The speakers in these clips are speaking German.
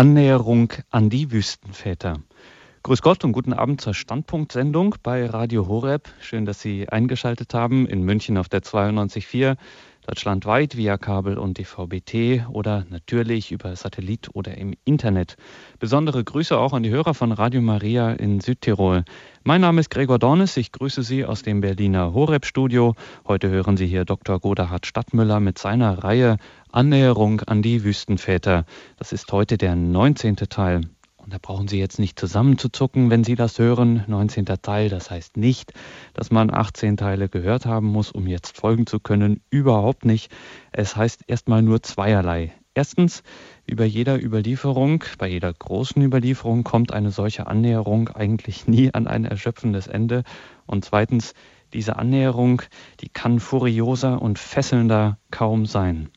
Annäherung an die Wüstenväter. Grüß Gott und guten Abend zur Standpunktsendung bei Radio Horeb. Schön, dass Sie eingeschaltet haben in München auf der 92.4 deutschlandweit via Kabel und DVB-T oder natürlich über Satellit oder im Internet. Besondere Grüße auch an die Hörer von Radio Maria in Südtirol. Mein Name ist Gregor Dornes, ich grüße Sie aus dem Berliner Horeb-Studio. Heute hören Sie hier Dr. Godehard Stadtmüller mit seiner Reihe Annäherung an die Wüstenväter. Das ist heute der 19. Teil. Und da brauchen Sie jetzt nicht zusammenzuzucken, wenn Sie das hören. 19. Teil, das heißt nicht, dass man 18 Teile gehört haben muss, um jetzt folgen zu können. Überhaupt nicht. Es heißt erstmal nur zweierlei. Erstens, über jeder Überlieferung, bei jeder großen Überlieferung kommt eine solche Annäherung eigentlich nie an ein erschöpfendes Ende. Und zweitens, diese Annäherung, die kann furioser und fesselnder kaum sein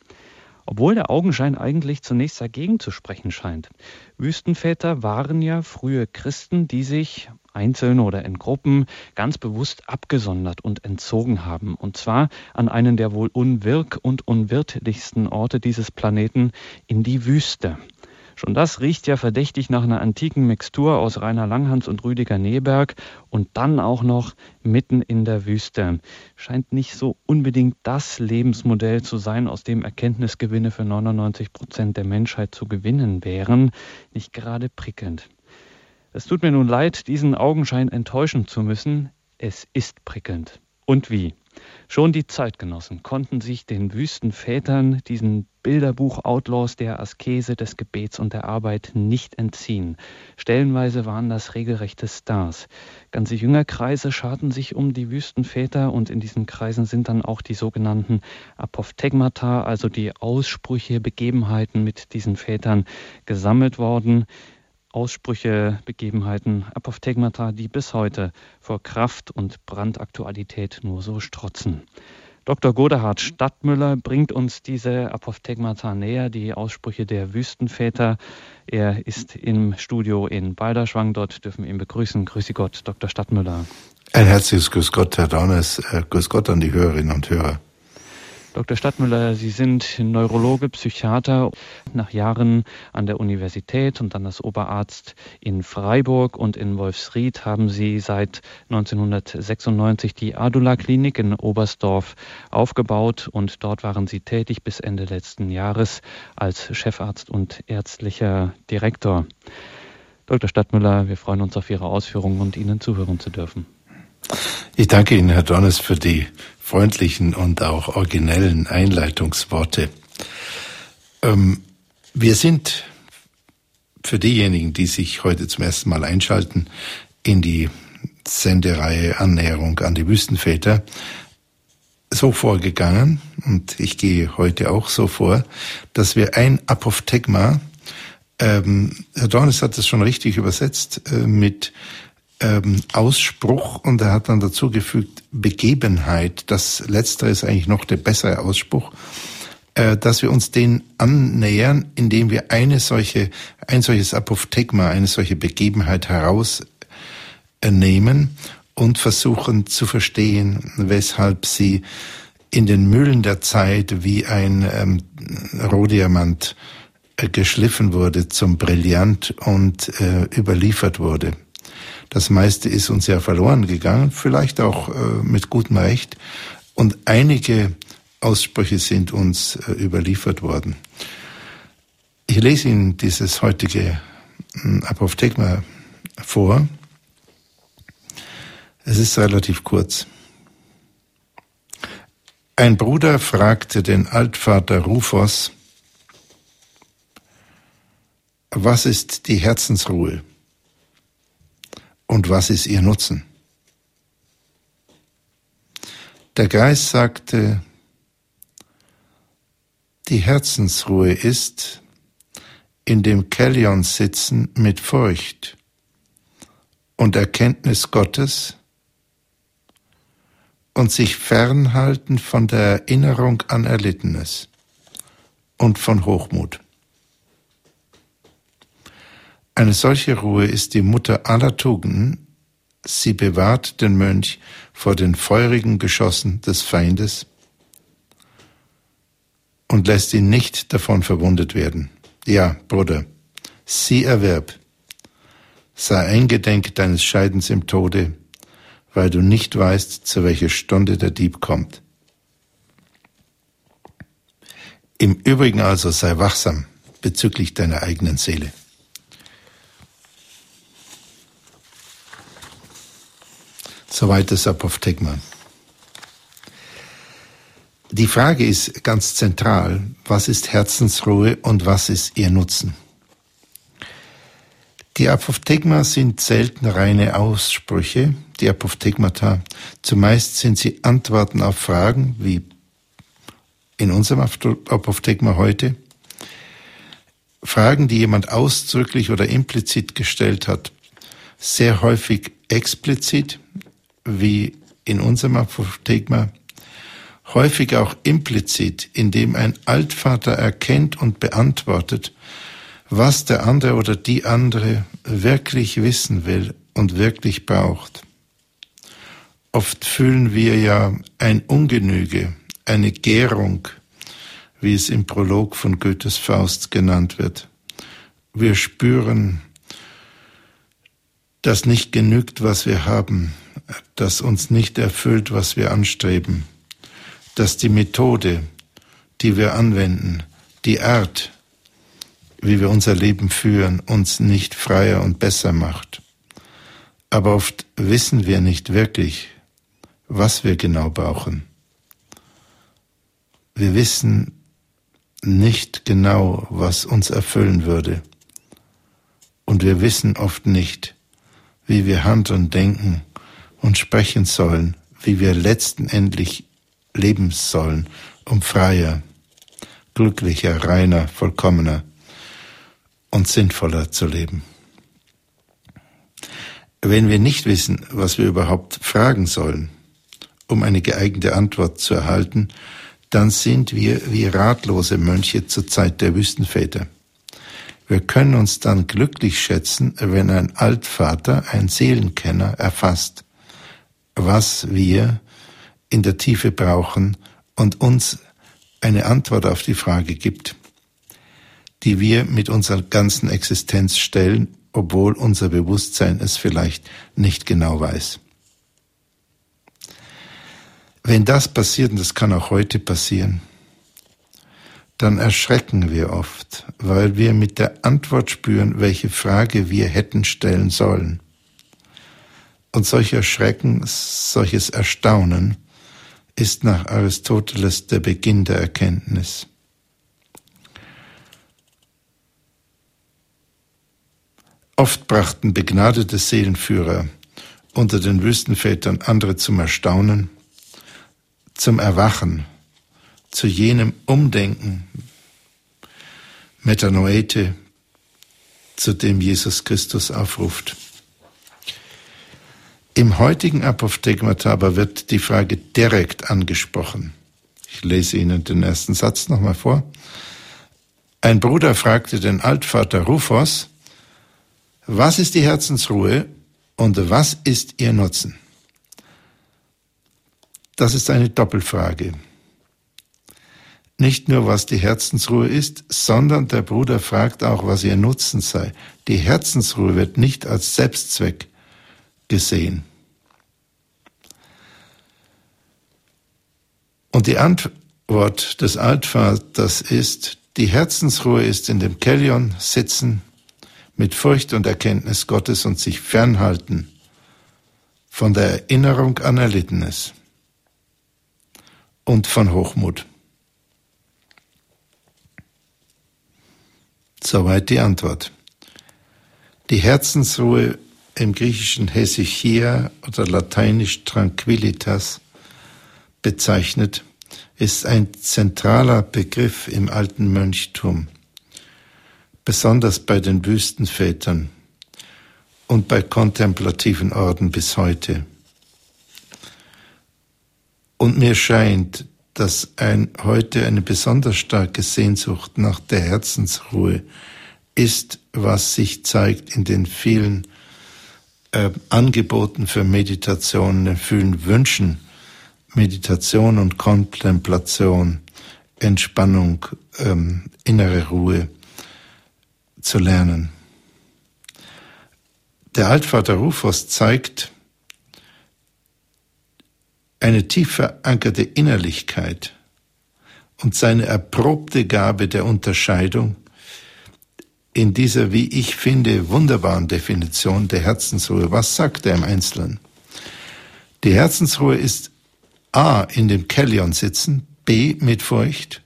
obwohl der Augenschein eigentlich zunächst dagegen zu sprechen scheint. Wüstenväter waren ja frühe Christen, die sich einzeln oder in Gruppen ganz bewusst abgesondert und entzogen haben, und zwar an einen der wohl unwirk und unwirtlichsten Orte dieses Planeten in die Wüste. Schon das riecht ja verdächtig nach einer antiken Mixtur aus Rainer Langhans und Rüdiger Neberg und dann auch noch mitten in der Wüste. Scheint nicht so unbedingt das Lebensmodell zu sein, aus dem Erkenntnisgewinne für 99 Prozent der Menschheit zu gewinnen wären. Nicht gerade prickelnd. Es tut mir nun leid, diesen Augenschein enttäuschen zu müssen. Es ist prickelnd. Und wie? Schon die Zeitgenossen konnten sich den Wüstenvätern, diesen Bilderbuch-Outlaws der Askese, des Gebets und der Arbeit nicht entziehen. Stellenweise waren das regelrechte Stars. Ganze Jüngerkreise scharten sich um die Wüstenväter und in diesen Kreisen sind dann auch die sogenannten Apophthegmata, also die Aussprüche, Begebenheiten mit diesen Vätern gesammelt worden. Aussprüche, Begebenheiten, Apophthegmata, die bis heute vor Kraft und Brandaktualität nur so strotzen. Dr. Godehard Stadtmüller bringt uns diese Apophthegmata näher, die Aussprüche der Wüstenväter. Er ist im Studio in Balderschwang. Dort dürfen wir ihn begrüßen. Grüße Gott, Dr. Stadtmüller. Ein herzliches Grüß Gott, Herr Dauners. Äh, Grüß Gott an die Hörerinnen und Hörer. Dr. Stadtmüller, Sie sind Neurologe, Psychiater, nach Jahren an der Universität und dann als Oberarzt in Freiburg und in Wolfsried haben Sie seit 1996 die Adula Klinik in Oberstdorf aufgebaut und dort waren Sie tätig bis Ende letzten Jahres als Chefarzt und ärztlicher Direktor. Dr. Stadtmüller, wir freuen uns auf Ihre Ausführungen und Ihnen zuhören zu dürfen. Ich danke Ihnen, Herr Donnes, für die freundlichen und auch originellen Einleitungsworte. Ähm, wir sind für diejenigen, die sich heute zum ersten Mal einschalten, in die Sendereihe Annäherung an die Wüstenväter so vorgegangen, und ich gehe heute auch so vor, dass wir ein Apophthegma, ähm, Herr Dornes hat es schon richtig übersetzt, äh, mit ähm, Ausspruch und er hat dann dazu gefügt Begebenheit. Das letztere ist eigentlich noch der bessere Ausspruch, äh, dass wir uns den annähern, indem wir eine solche, ein solches Apophthegma, eine solche Begebenheit herausnehmen und versuchen zu verstehen, weshalb sie in den Mühlen der Zeit wie ein ähm, Rohdiamant äh, geschliffen wurde zum Brillant und äh, überliefert wurde. Das meiste ist uns ja verloren gegangen, vielleicht auch äh, mit gutem Recht. Und einige Aussprüche sind uns äh, überliefert worden. Ich lese Ihnen dieses heutige hm, Apophthegma vor. Es ist relativ kurz. Ein Bruder fragte den Altvater Rufus, was ist die Herzensruhe? Und was ist ihr Nutzen? Der Geist sagte, die Herzensruhe ist in dem Kellion sitzen mit Furcht und Erkenntnis Gottes und sich fernhalten von der Erinnerung an Erlittenes und von Hochmut. Eine solche Ruhe ist die Mutter aller Tugenden. Sie bewahrt den Mönch vor den feurigen Geschossen des Feindes und lässt ihn nicht davon verwundet werden. Ja, Bruder, sie erwerb. Sei eingedenk deines Scheidens im Tode, weil du nicht weißt, zu welcher Stunde der Dieb kommt. Im Übrigen also sei wachsam bezüglich deiner eigenen Seele. Soweit das Apophthegma. Die Frage ist ganz zentral, was ist Herzensruhe und was ist ihr Nutzen? Die Apophthegma sind selten reine Aussprüche, die Apophthegmata. Zumeist sind sie Antworten auf Fragen, wie in unserem Apophthegma heute. Fragen, die jemand ausdrücklich oder implizit gestellt hat. Sehr häufig explizit, wie in unserem Apophthegma häufig auch implizit, indem ein Altvater erkennt und beantwortet, was der andere oder die andere wirklich wissen will und wirklich braucht. Oft fühlen wir ja ein Ungenüge, eine Gärung, wie es im Prolog von Goethes Faust genannt wird. Wir spüren, dass nicht genügt, was wir haben, dass uns nicht erfüllt, was wir anstreben dass die Methode, die wir anwenden, die Art, wie wir unser Leben führen, uns nicht freier und besser macht. Aber oft wissen wir nicht wirklich, was wir genau brauchen. Wir wissen nicht genau, was uns erfüllen würde. Und wir wissen oft nicht, wie wir handeln, denken und sprechen sollen, wie wir letztendlich leben sollen, um freier, glücklicher, reiner, vollkommener und sinnvoller zu leben. Wenn wir nicht wissen, was wir überhaupt fragen sollen, um eine geeignete Antwort zu erhalten, dann sind wir wie ratlose Mönche zur Zeit der Wüstenväter. Wir können uns dann glücklich schätzen, wenn ein Altvater, ein Seelenkenner erfasst, was wir in der Tiefe brauchen und uns eine Antwort auf die Frage gibt, die wir mit unserer ganzen Existenz stellen, obwohl unser Bewusstsein es vielleicht nicht genau weiß. Wenn das passiert, und das kann auch heute passieren, dann erschrecken wir oft, weil wir mit der Antwort spüren, welche Frage wir hätten stellen sollen. Und solcher Schrecken, solches Erstaunen ist nach Aristoteles der Beginn der Erkenntnis. Oft brachten begnadete Seelenführer unter den Wüstenvätern andere zum Erstaunen, zum Erwachen, zu jenem Umdenken, Metanoete, zu dem Jesus Christus aufruft. Im heutigen Apophthegmata aber wird die Frage direkt angesprochen. Ich lese Ihnen den ersten Satz nochmal vor. Ein Bruder fragte den Altvater Rufus, was ist die Herzensruhe und was ist ihr Nutzen? Das ist eine Doppelfrage. Nicht nur, was die Herzensruhe ist, sondern der Bruder fragt auch, was ihr Nutzen sei. Die Herzensruhe wird nicht als Selbstzweck gesehen. Und die Antwort des Altvaters ist, die Herzensruhe ist in dem Kellion sitzen, mit Furcht und Erkenntnis Gottes und sich fernhalten von der Erinnerung an Erlittenes und von Hochmut. Soweit die Antwort. Die Herzensruhe im griechischen Hesychia oder lateinisch Tranquillitas bezeichnet, ist ein zentraler Begriff im alten Mönchtum, besonders bei den Wüstenvätern und bei kontemplativen Orden bis heute. Und mir scheint, dass ein, heute eine besonders starke Sehnsucht nach der Herzensruhe ist, was sich zeigt in den vielen äh, Angeboten für Meditation, vielen Wünschen, Meditation und Kontemplation, Entspannung, ähm, innere Ruhe zu lernen. Der Altvater Rufus zeigt eine tief verankerte Innerlichkeit und seine erprobte Gabe der Unterscheidung in dieser, wie ich finde, wunderbaren Definition der Herzensruhe. Was sagt er im Einzelnen? Die Herzensruhe ist A in dem Kellion sitzen, B mit Furcht,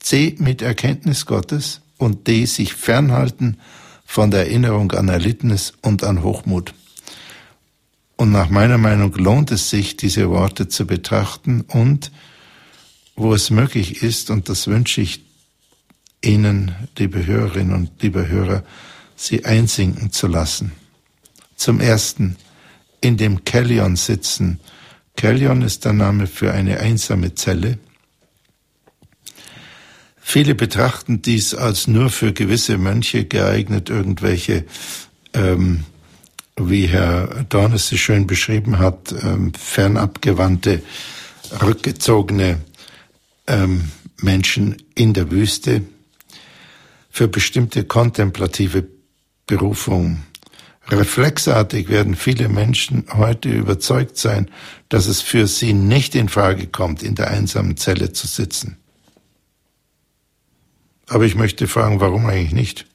C mit Erkenntnis Gottes und D sich fernhalten von der Erinnerung an Erlittenes und an Hochmut. Und nach meiner Meinung lohnt es sich, diese Worte zu betrachten und, wo es möglich ist, und das wünsche ich Ihnen, liebe Hörerinnen und liebe Hörer, sie einsinken zu lassen. Zum Ersten, in dem Kellion sitzen. Kellion ist der Name für eine einsame Zelle. Viele betrachten dies als nur für gewisse Mönche geeignet, irgendwelche, ähm, wie Herr Dornes sie schön beschrieben hat, ähm, fernabgewandte, rückgezogene ähm, Menschen in der Wüste für bestimmte kontemplative Berufungen. Reflexartig werden viele Menschen heute überzeugt sein, dass es für sie nicht in Frage kommt, in der einsamen Zelle zu sitzen. Aber ich möchte fragen, warum eigentlich nicht?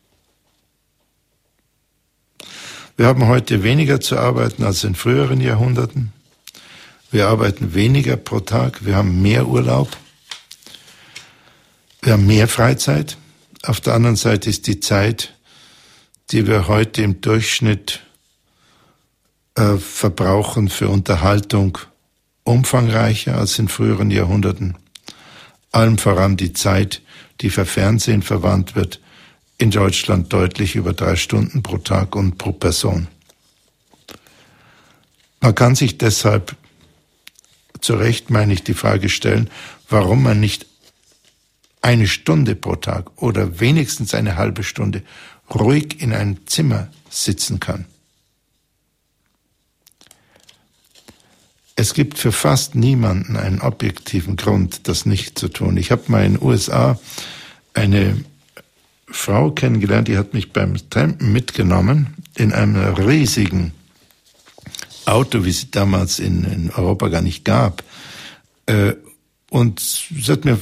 Wir haben heute weniger zu arbeiten als in früheren Jahrhunderten. Wir arbeiten weniger pro Tag. Wir haben mehr Urlaub. Wir haben mehr Freizeit. Auf der anderen Seite ist die Zeit, die wir heute im Durchschnitt äh, verbrauchen für Unterhaltung, umfangreicher als in früheren Jahrhunderten. Allem voran die Zeit, die für Fernsehen verwandt wird, in Deutschland deutlich über drei Stunden pro Tag und pro Person. Man kann sich deshalb zu Recht, meine ich, die Frage stellen, warum man nicht eine Stunde pro Tag oder wenigstens eine halbe Stunde ruhig in einem Zimmer sitzen kann. Es gibt für fast niemanden einen objektiven Grund, das nicht zu tun. Ich habe mal in den USA eine Frau kennengelernt, die hat mich beim Trampen mitgenommen in einem riesigen Auto, wie es damals in, in Europa gar nicht gab. Äh, und sie hat mir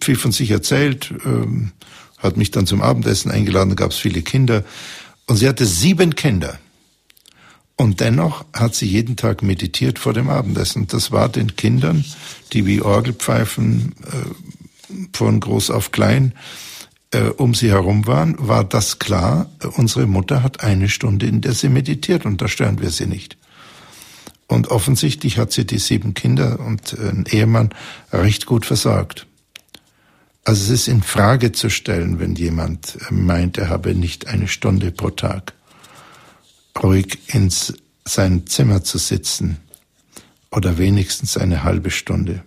viel von sich erzählt, ähm, hat mich dann zum Abendessen eingeladen, da gab es viele Kinder. Und sie hatte sieben Kinder. Und dennoch hat sie jeden Tag meditiert vor dem Abendessen. Das war den Kindern, die wie Orgelpfeifen äh, von groß auf klein äh, um sie herum waren, war das klar, unsere Mutter hat eine Stunde, in der sie meditiert und da stören wir sie nicht. Und offensichtlich hat sie die sieben Kinder und einen Ehemann recht gut versorgt. Also es ist in Frage zu stellen, wenn jemand meint, er habe nicht eine Stunde pro Tag ruhig ins sein Zimmer zu sitzen oder wenigstens eine halbe Stunde.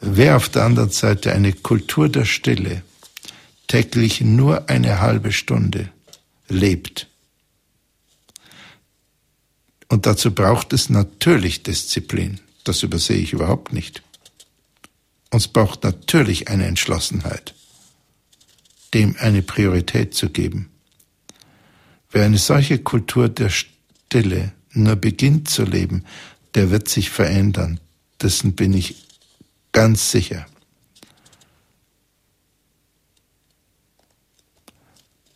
Wer auf der anderen Seite eine Kultur der Stille täglich nur eine halbe Stunde lebt, und dazu braucht es natürlich Disziplin, das übersehe ich überhaupt nicht. Und es braucht natürlich eine Entschlossenheit, dem eine Priorität zu geben. Wer eine solche Kultur der Stille nur beginnt zu leben, der wird sich verändern. Dessen bin ich ganz sicher.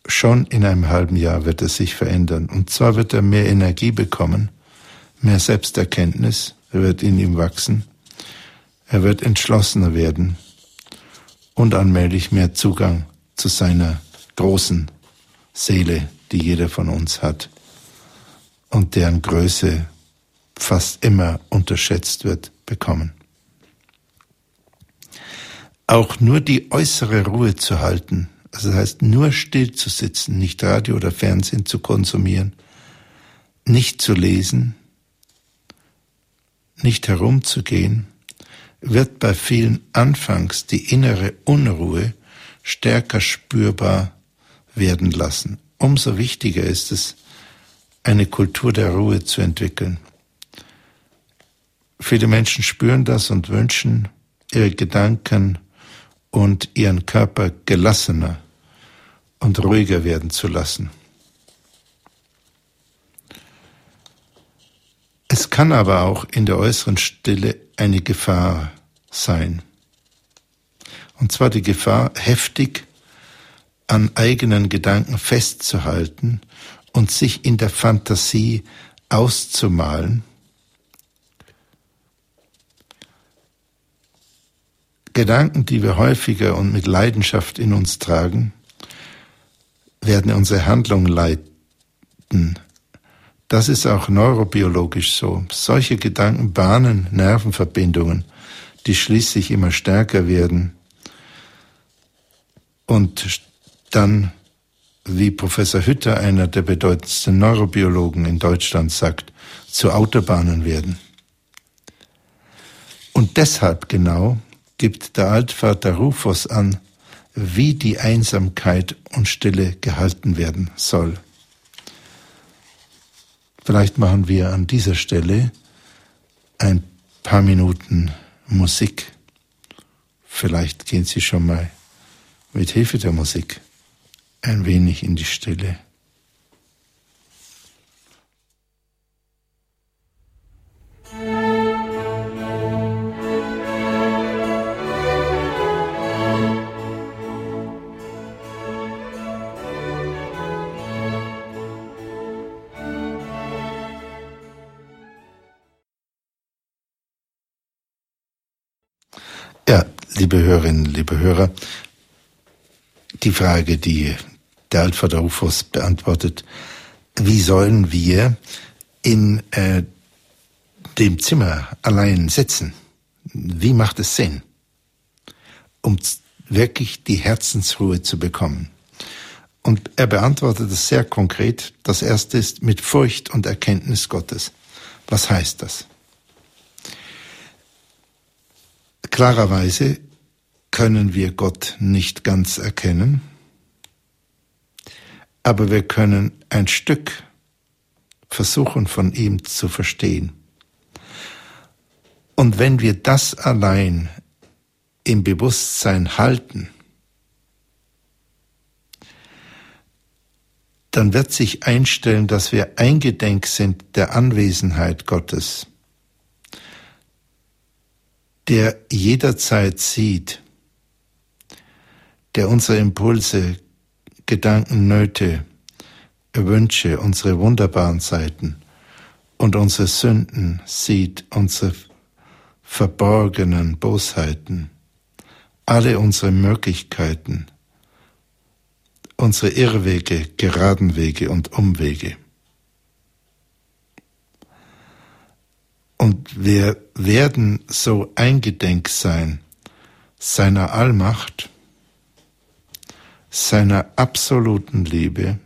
Schon in einem halben Jahr wird er sich verändern. Und zwar wird er mehr Energie bekommen, mehr Selbsterkenntnis wird in ihm wachsen, er wird entschlossener werden und allmählich mehr Zugang zu seiner großen Seele die jeder von uns hat und deren Größe fast immer unterschätzt wird, bekommen. Auch nur die äußere Ruhe zu halten, das heißt nur still zu sitzen, nicht Radio oder Fernsehen zu konsumieren, nicht zu lesen, nicht herumzugehen, wird bei vielen anfangs die innere Unruhe stärker spürbar werden lassen umso wichtiger ist es, eine Kultur der Ruhe zu entwickeln. Viele Menschen spüren das und wünschen, ihre Gedanken und ihren Körper gelassener und ruhiger werden zu lassen. Es kann aber auch in der äußeren Stille eine Gefahr sein. Und zwar die Gefahr, heftig an eigenen Gedanken festzuhalten und sich in der Fantasie auszumalen, Gedanken, die wir häufiger und mit Leidenschaft in uns tragen, werden unsere Handlung leiten. Das ist auch neurobiologisch so. Solche Gedanken bahnen Nervenverbindungen, die schließlich immer stärker werden und dann, wie Professor Hütter, einer der bedeutendsten Neurobiologen in Deutschland, sagt, zu Autobahnen werden. Und deshalb genau gibt der Altvater Rufus an, wie die Einsamkeit und Stille gehalten werden soll. Vielleicht machen wir an dieser Stelle ein paar Minuten Musik. Vielleicht gehen Sie schon mal mit Hilfe der Musik ein wenig in die Stille. Liebe Hörerinnen, liebe Hörer, die Frage, die der Altvater Rufus beantwortet, wie sollen wir in äh, dem Zimmer allein sitzen? Wie macht es Sinn, um wirklich die Herzensruhe zu bekommen? Und er beantwortet es sehr konkret. Das erste ist mit Furcht und Erkenntnis Gottes. Was heißt das? Klarerweise können wir Gott nicht ganz erkennen, aber wir können ein Stück versuchen von ihm zu verstehen. Und wenn wir das allein im Bewusstsein halten, dann wird sich einstellen, dass wir eingedenk sind der Anwesenheit Gottes, der jederzeit sieht, der unsere Impulse, Gedanken, Nöte, Wünsche, unsere wunderbaren Seiten und unsere Sünden sieht, unsere verborgenen Bosheiten, alle unsere Möglichkeiten, unsere Irrwege, geraden Wege und Umwege. Und wir werden so eingedenk sein seiner Allmacht, seiner absoluten Liebe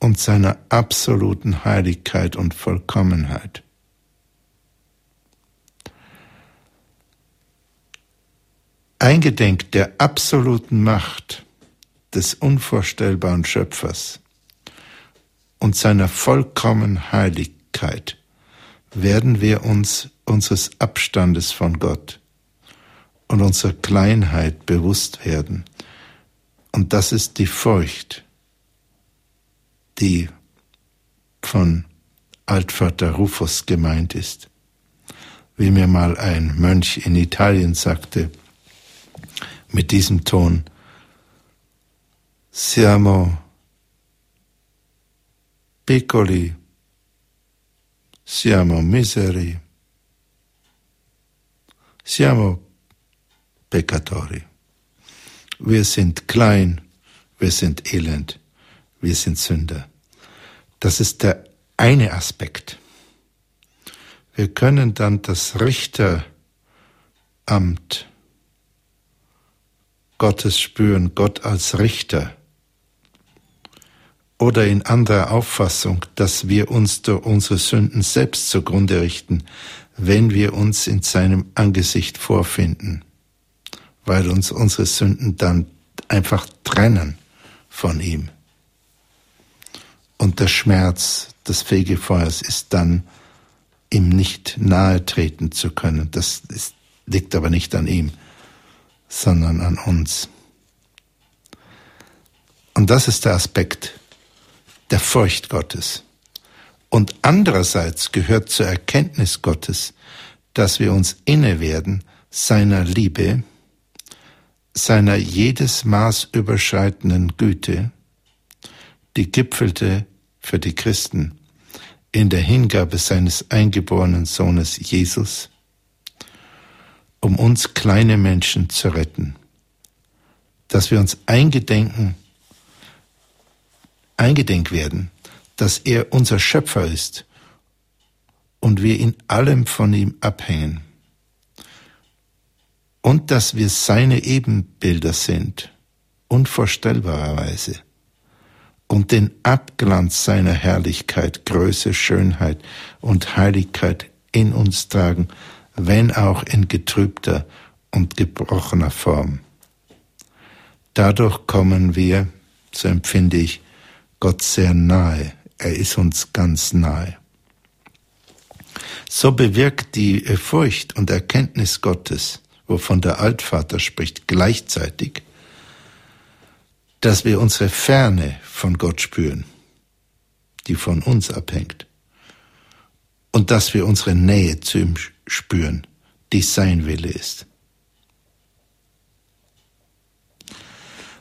und seiner absoluten Heiligkeit und Vollkommenheit. Eingedenk der absoluten Macht des unvorstellbaren Schöpfers und seiner vollkommenen Heiligkeit werden wir uns unseres Abstandes von Gott und unserer Kleinheit bewusst werden und das ist die Furcht, die von Altvater Rufus gemeint ist. Wie mir mal ein Mönch in Italien sagte, mit diesem Ton, siamo piccoli, siamo miseri, siamo peccatori. Wir sind klein, wir sind elend, wir sind Sünder. Das ist der eine Aspekt. Wir können dann das Richteramt Gottes spüren, Gott als Richter. Oder in anderer Auffassung, dass wir uns durch unsere Sünden selbst zugrunde richten, wenn wir uns in seinem Angesicht vorfinden weil uns unsere Sünden dann einfach trennen von ihm. Und der Schmerz des Fegefeuers ist dann, ihm nicht nahe treten zu können. Das ist, liegt aber nicht an ihm, sondern an uns. Und das ist der Aspekt der Furcht Gottes. Und andererseits gehört zur Erkenntnis Gottes, dass wir uns inne werden seiner Liebe, seiner jedes Maß überschreitenden Güte, die gipfelte für die Christen in der Hingabe seines eingeborenen Sohnes Jesus, um uns kleine Menschen zu retten, dass wir uns eingedenken, eingedenk werden, dass er unser Schöpfer ist und wir in allem von ihm abhängen und dass wir seine Ebenbilder sind, unvorstellbarerweise und den Abglanz seiner Herrlichkeit, Größe, Schönheit und Heiligkeit in uns tragen, wenn auch in getrübter und gebrochener Form. Dadurch kommen wir, so empfinde ich, Gott sehr nahe. Er ist uns ganz nahe. So bewirkt die Furcht und Erkenntnis Gottes, wovon der Altvater spricht, gleichzeitig, dass wir unsere Ferne von Gott spüren, die von uns abhängt, und dass wir unsere Nähe zu ihm spüren, die sein Wille ist.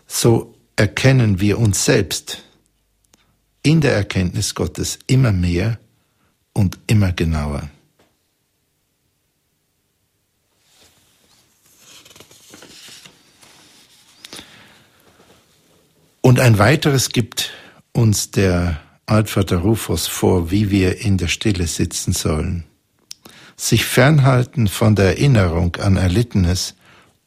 So erkennen wir uns selbst in der Erkenntnis Gottes immer mehr und immer genauer. Und ein weiteres gibt uns der Altvater Rufus vor, wie wir in der Stille sitzen sollen. Sich fernhalten von der Erinnerung an Erlittenes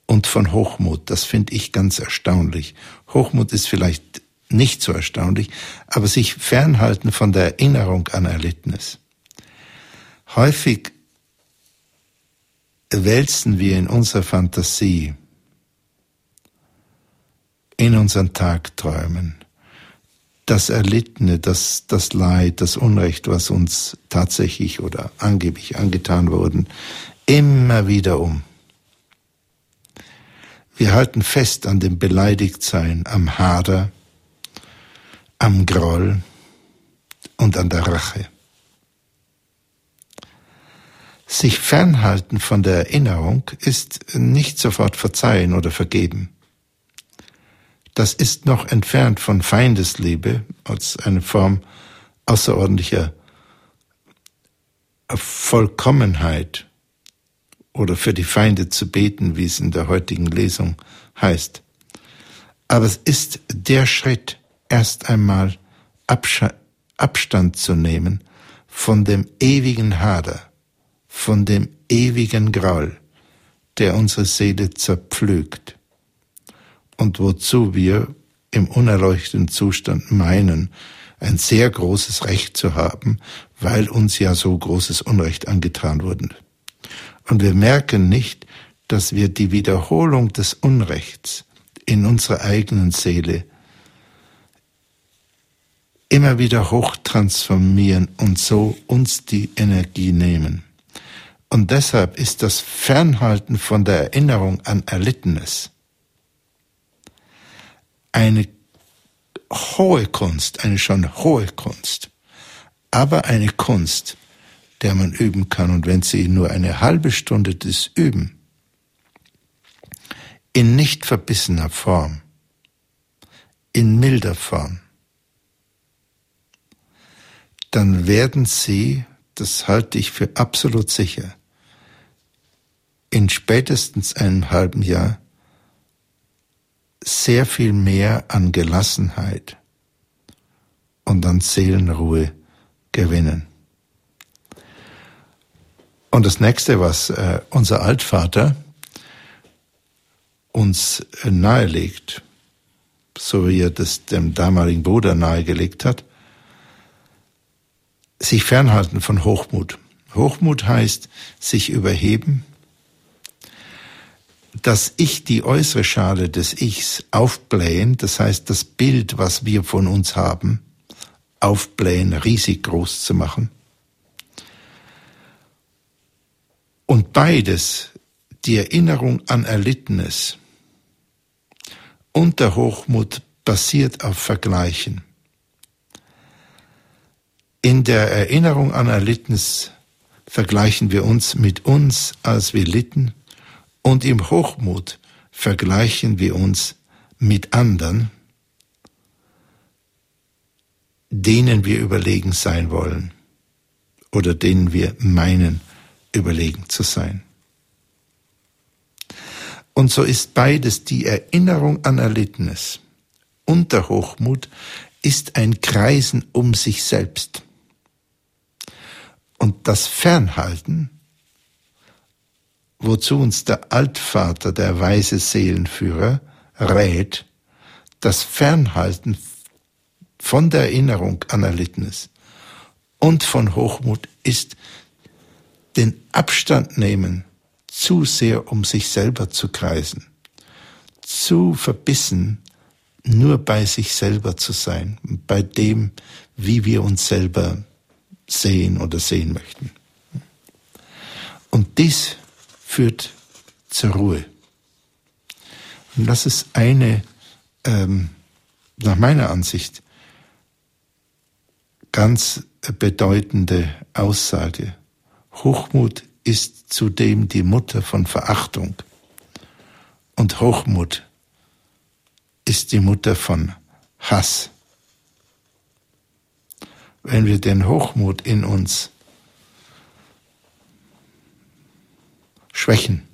und von Hochmut, das finde ich ganz erstaunlich. Hochmut ist vielleicht nicht so erstaunlich, aber sich fernhalten von der Erinnerung an Erlittenes. Häufig wälzen wir in unserer Fantasie in unseren Tagträumen. Das Erlittene, das, das Leid, das Unrecht, was uns tatsächlich oder angeblich angetan wurden, immer wieder um. Wir halten fest an dem Beleidigtsein, am Hader, am Groll und an der Rache. Sich fernhalten von der Erinnerung ist nicht sofort verzeihen oder vergeben das ist noch entfernt von Feindesliebe als eine Form außerordentlicher Vollkommenheit oder für die Feinde zu beten, wie es in der heutigen Lesung heißt. Aber es ist der Schritt, erst einmal Abstand zu nehmen von dem ewigen Hader, von dem ewigen Graul, der unsere Seele zerpflügt und wozu wir im unerleuchteten Zustand meinen, ein sehr großes Recht zu haben, weil uns ja so großes Unrecht angetan wurde. Und wir merken nicht, dass wir die Wiederholung des Unrechts in unserer eigenen Seele immer wieder hochtransformieren und so uns die Energie nehmen. Und deshalb ist das Fernhalten von der Erinnerung an Erlittenes eine hohe Kunst, eine schon hohe Kunst, aber eine Kunst, der man üben kann. Und wenn Sie nur eine halbe Stunde das üben, in nicht verbissener Form, in milder Form, dann werden Sie, das halte ich für absolut sicher, in spätestens einem halben Jahr sehr viel mehr an Gelassenheit und an Seelenruhe gewinnen. Und das nächste, was äh, unser Altvater uns äh, nahelegt, so wie er das dem damaligen Bruder nahegelegt hat, sich fernhalten von Hochmut. Hochmut heißt sich überheben, das Ich, die äußere Schale des Ichs aufblähen, das heißt das Bild, was wir von uns haben, aufblähen, riesig groß zu machen. Und beides, die Erinnerung an Erlittenes und der Hochmut, basiert auf Vergleichen. In der Erinnerung an Erlittenes vergleichen wir uns mit uns, als wir litten, und im Hochmut vergleichen wir uns mit anderen, denen wir überlegen sein wollen oder denen wir meinen überlegen zu sein. Und so ist beides die Erinnerung an Erlittenes und der Hochmut ist ein Kreisen um sich selbst. Und das Fernhalten, wozu uns der Altvater, der weise Seelenführer, rät, das Fernhalten von der Erinnerung an Erlittenes und von Hochmut ist den Abstand nehmen, zu sehr um sich selber zu kreisen, zu verbissen, nur bei sich selber zu sein, bei dem, wie wir uns selber sehen oder sehen möchten. Und dies führt zur Ruhe. Und das ist eine, ähm, nach meiner Ansicht, ganz bedeutende Aussage. Hochmut ist zudem die Mutter von Verachtung und Hochmut ist die Mutter von Hass. Wenn wir den Hochmut in uns schwächen,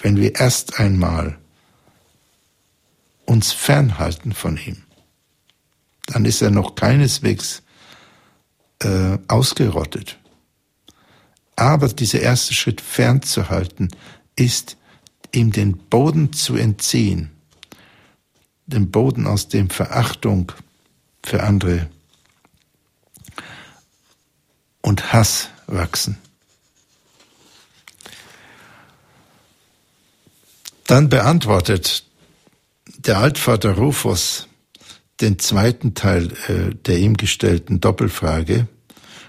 wenn wir erst einmal uns fernhalten von ihm, dann ist er noch keineswegs äh, ausgerottet. Aber dieser erste Schritt fernzuhalten ist, ihm den Boden zu entziehen, den Boden, aus dem Verachtung für andere und Hass wachsen. Dann beantwortet der Altvater Rufus den zweiten Teil äh, der ihm gestellten Doppelfrage,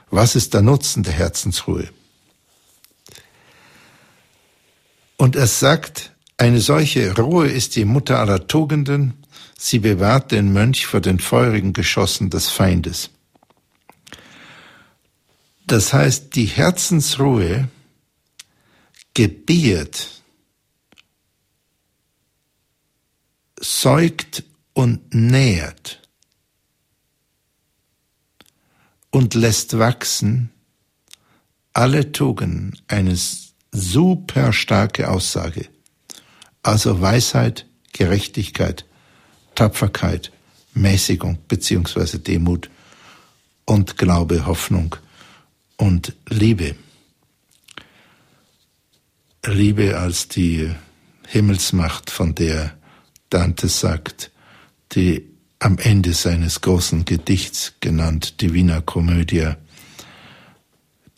was ist der Nutzen der Herzensruhe? Und er sagt, eine solche Ruhe ist die Mutter aller Tugenden, sie bewahrt den Mönch vor den feurigen Geschossen des Feindes. Das heißt, die Herzensruhe gebiert, säugt und nährt und lässt wachsen alle Tugenden eines super starke Aussage, also Weisheit, Gerechtigkeit, Tapferkeit, Mäßigung beziehungsweise Demut und Glaube, Hoffnung und Liebe. Liebe als die Himmelsmacht, von der Dante sagt, die am Ende seines großen Gedichts genannt Divina Commedia,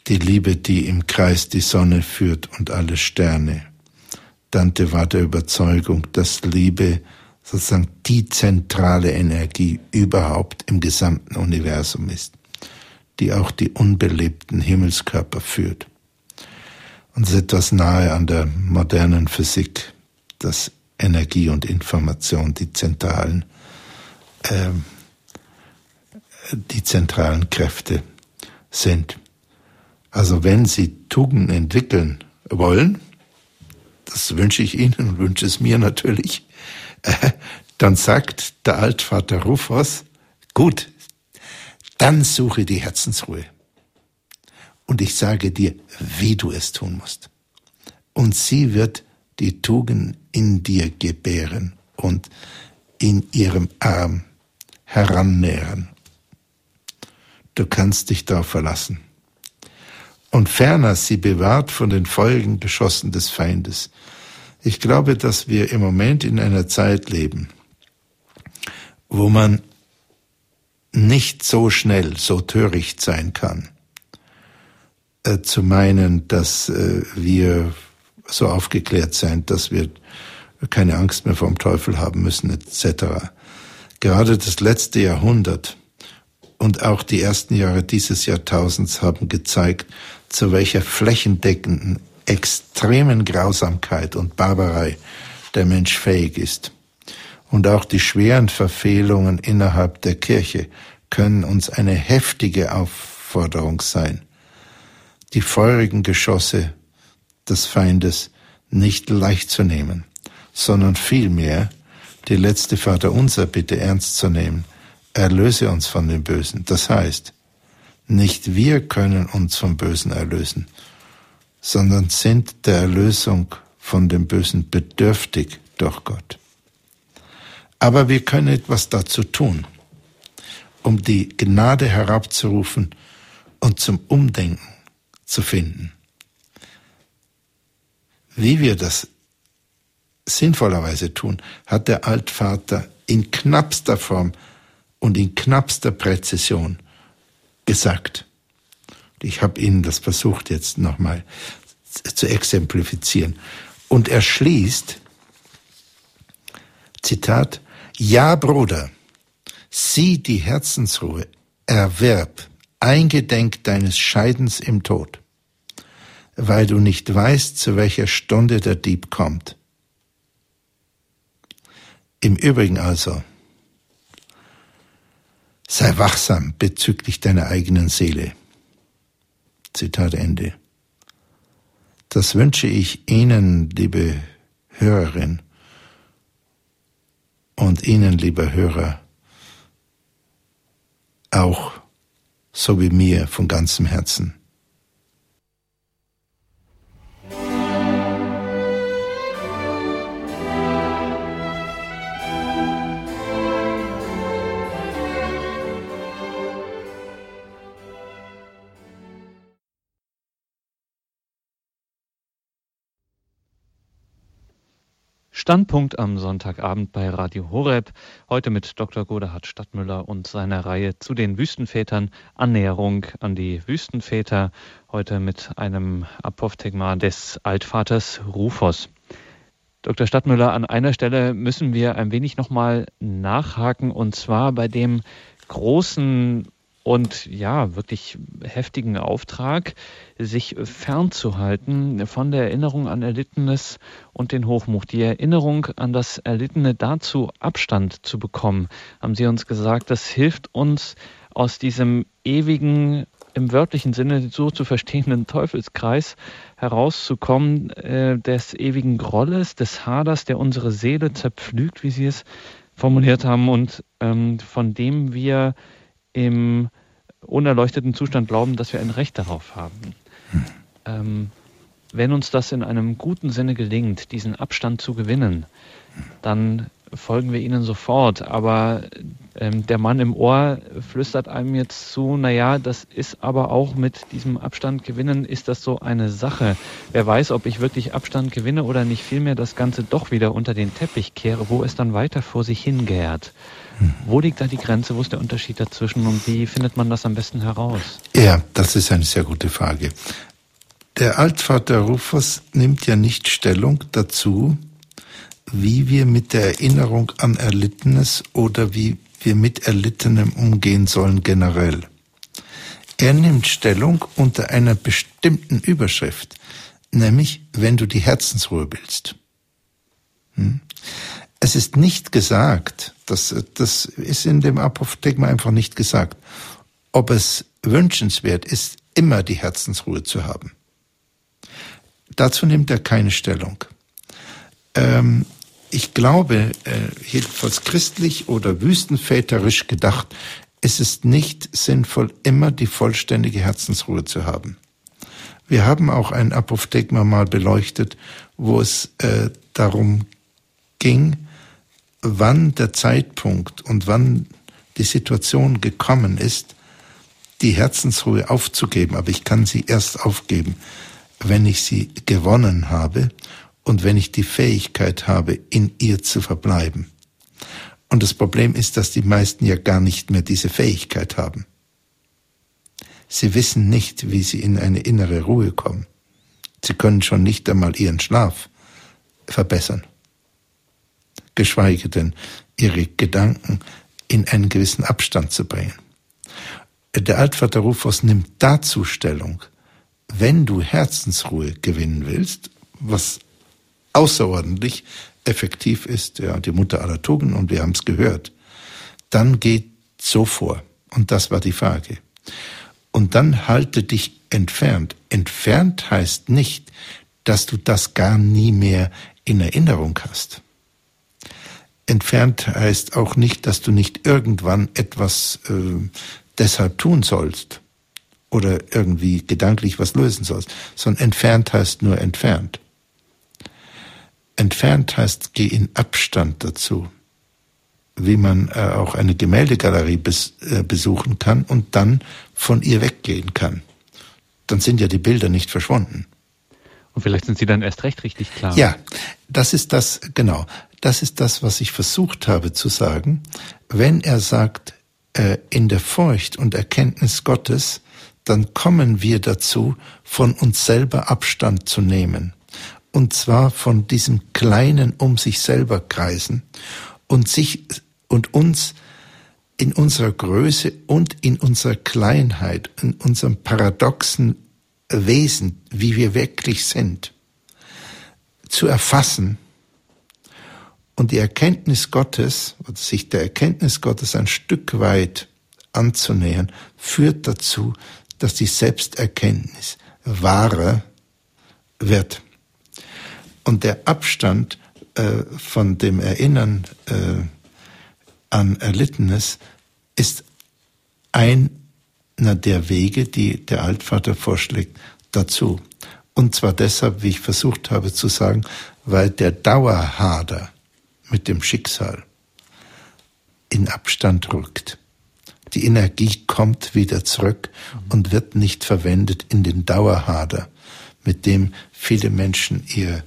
die Liebe, die im Kreis die Sonne führt und alle Sterne. Dante war der Überzeugung, dass Liebe sozusagen die zentrale Energie überhaupt im gesamten Universum ist, die auch die unbelebten Himmelskörper führt. Und es ist etwas nahe an der modernen Physik, dass Energie und Information die zentralen, äh, die zentralen Kräfte sind. Also wenn Sie Tugenden entwickeln wollen, das wünsche ich Ihnen und wünsche es mir natürlich, äh, dann sagt der Altvater Rufus, gut, dann suche die Herzensruhe. Und ich sage dir, wie du es tun musst. Und sie wird die Tugend in dir gebären und in ihrem Arm herannähern. Du kannst dich darauf verlassen. Und ferner sie bewahrt von den feurigen Geschossen des Feindes. Ich glaube, dass wir im Moment in einer Zeit leben, wo man nicht so schnell, so töricht sein kann, äh, zu meinen, dass äh, wir so aufgeklärt sein, dass wir keine Angst mehr vom Teufel haben müssen, etc. Gerade das letzte Jahrhundert und auch die ersten Jahre dieses Jahrtausends haben gezeigt, zu welcher flächendeckenden, extremen Grausamkeit und Barbarei der Mensch fähig ist. und auch die schweren Verfehlungen innerhalb der Kirche können uns eine heftige Aufforderung sein, die feurigen Geschosse des Feindes nicht leicht zu nehmen, sondern vielmehr die letzte Vaterunser Bitte ernst zu nehmen. Erlöse uns von dem Bösen. Das heißt, nicht wir können uns vom Bösen erlösen, sondern sind der Erlösung von dem Bösen bedürftig durch Gott. Aber wir können etwas dazu tun, um die Gnade herabzurufen und zum Umdenken zu finden. Wie wir das sinnvollerweise tun, hat der Altvater in knappster Form und in knappster Präzision gesagt. Ich habe Ihnen das versucht jetzt nochmal zu exemplifizieren. Und er schließt, Zitat, Ja, Bruder, sieh die Herzensruhe, erwerb, eingedenk deines Scheidens im Tod, weil du nicht weißt, zu welcher Stunde der Dieb kommt. Im Übrigen also, sei wachsam bezüglich deiner eigenen Seele. Zitat Ende. Das wünsche ich Ihnen, liebe Hörerin, und Ihnen, lieber Hörer, auch so wie mir von ganzem Herzen. Standpunkt am Sonntagabend bei Radio Horeb. Heute mit Dr. Godehard Stadtmüller und seiner Reihe zu den Wüstenvätern. Annäherung an die Wüstenväter. Heute mit einem Apophthegma des Altvaters Rufos. Dr. Stadtmüller, an einer Stelle müssen wir ein wenig nochmal nachhaken und zwar bei dem großen und ja, wirklich heftigen Auftrag, sich fernzuhalten von der Erinnerung an Erlittenes und den Hochmut. Die Erinnerung an das Erlittene dazu Abstand zu bekommen, haben Sie uns gesagt, das hilft uns aus diesem ewigen, im wörtlichen Sinne so zu verstehenden Teufelskreis herauszukommen, äh, des ewigen Grolles, des Haders, der unsere Seele zerpflügt, wie Sie es formuliert haben, und ähm, von dem wir im unerleuchteten Zustand glauben, dass wir ein Recht darauf haben. Hm. Ähm, wenn uns das in einem guten Sinne gelingt, diesen Abstand zu gewinnen, dann folgen wir ihnen sofort. Aber ähm, der Mann im Ohr flüstert einem jetzt zu, naja, das ist aber auch mit diesem Abstand gewinnen, ist das so eine Sache. Wer weiß, ob ich wirklich Abstand gewinne oder nicht vielmehr das Ganze doch wieder unter den Teppich kehre, wo es dann weiter vor sich hingärt. Wo liegt da die Grenze? Wo ist der Unterschied dazwischen und wie findet man das am besten heraus? Ja, das ist eine sehr gute Frage. Der Altvater Rufus nimmt ja nicht Stellung dazu, wie wir mit der Erinnerung an Erlittenes oder wie wir mit Erlittenem umgehen sollen generell. Er nimmt Stellung unter einer bestimmten Überschrift, nämlich wenn du die Herzensruhe willst. Hm? Es ist nicht gesagt, das, das ist in dem Apophthegma einfach nicht gesagt, ob es wünschenswert ist, immer die Herzensruhe zu haben. Dazu nimmt er keine Stellung. Ähm, ich glaube, äh, jedenfalls christlich oder wüstenväterisch gedacht, ist es nicht sinnvoll, immer die vollständige Herzensruhe zu haben. Wir haben auch ein Apophthegma mal beleuchtet, wo es äh, darum ging, wann der Zeitpunkt und wann die Situation gekommen ist, die Herzensruhe aufzugeben. Aber ich kann sie erst aufgeben, wenn ich sie gewonnen habe und wenn ich die Fähigkeit habe, in ihr zu verbleiben. Und das Problem ist, dass die meisten ja gar nicht mehr diese Fähigkeit haben. Sie wissen nicht, wie sie in eine innere Ruhe kommen. Sie können schon nicht einmal ihren Schlaf verbessern, geschweige denn ihre Gedanken in einen gewissen Abstand zu bringen. Der Altvater Rufus nimmt dazu Stellung, wenn du Herzensruhe gewinnen willst, was außerordentlich effektiv ist, ja, die Mutter aller Tugenden, und wir haben es gehört, dann geht so vor. Und das war die Frage. Und dann halte dich entfernt. Entfernt heißt nicht, dass du das gar nie mehr in Erinnerung hast. Entfernt heißt auch nicht, dass du nicht irgendwann etwas äh, deshalb tun sollst oder irgendwie gedanklich was lösen sollst, sondern entfernt heißt nur entfernt. Entfernt heißt, geh in Abstand dazu, wie man äh, auch eine Gemäldegalerie bes, äh, besuchen kann und dann von ihr weggehen kann. Dann sind ja die Bilder nicht verschwunden. Und vielleicht sind sie dann erst recht richtig klar. Ja, das ist das, genau. Das ist das, was ich versucht habe zu sagen. Wenn er sagt, äh, in der Furcht und Erkenntnis Gottes, dann kommen wir dazu, von uns selber Abstand zu nehmen und zwar von diesem kleinen um sich selber kreisen und sich und uns in unserer Größe und in unserer Kleinheit, in unserem paradoxen Wesen, wie wir wirklich sind, zu erfassen und die Erkenntnis Gottes sich der Erkenntnis Gottes ein Stück weit anzunähern, führt dazu, dass die Selbsterkenntnis wahrer wird. Und der Abstand äh, von dem Erinnern äh, an Erlittenes ist einer der Wege, die der Altvater vorschlägt, dazu. Und zwar deshalb, wie ich versucht habe zu sagen, weil der Dauerhader mit dem Schicksal in Abstand rückt. Die Energie kommt wieder zurück und wird nicht verwendet in den Dauerhader, mit dem viele Menschen ihr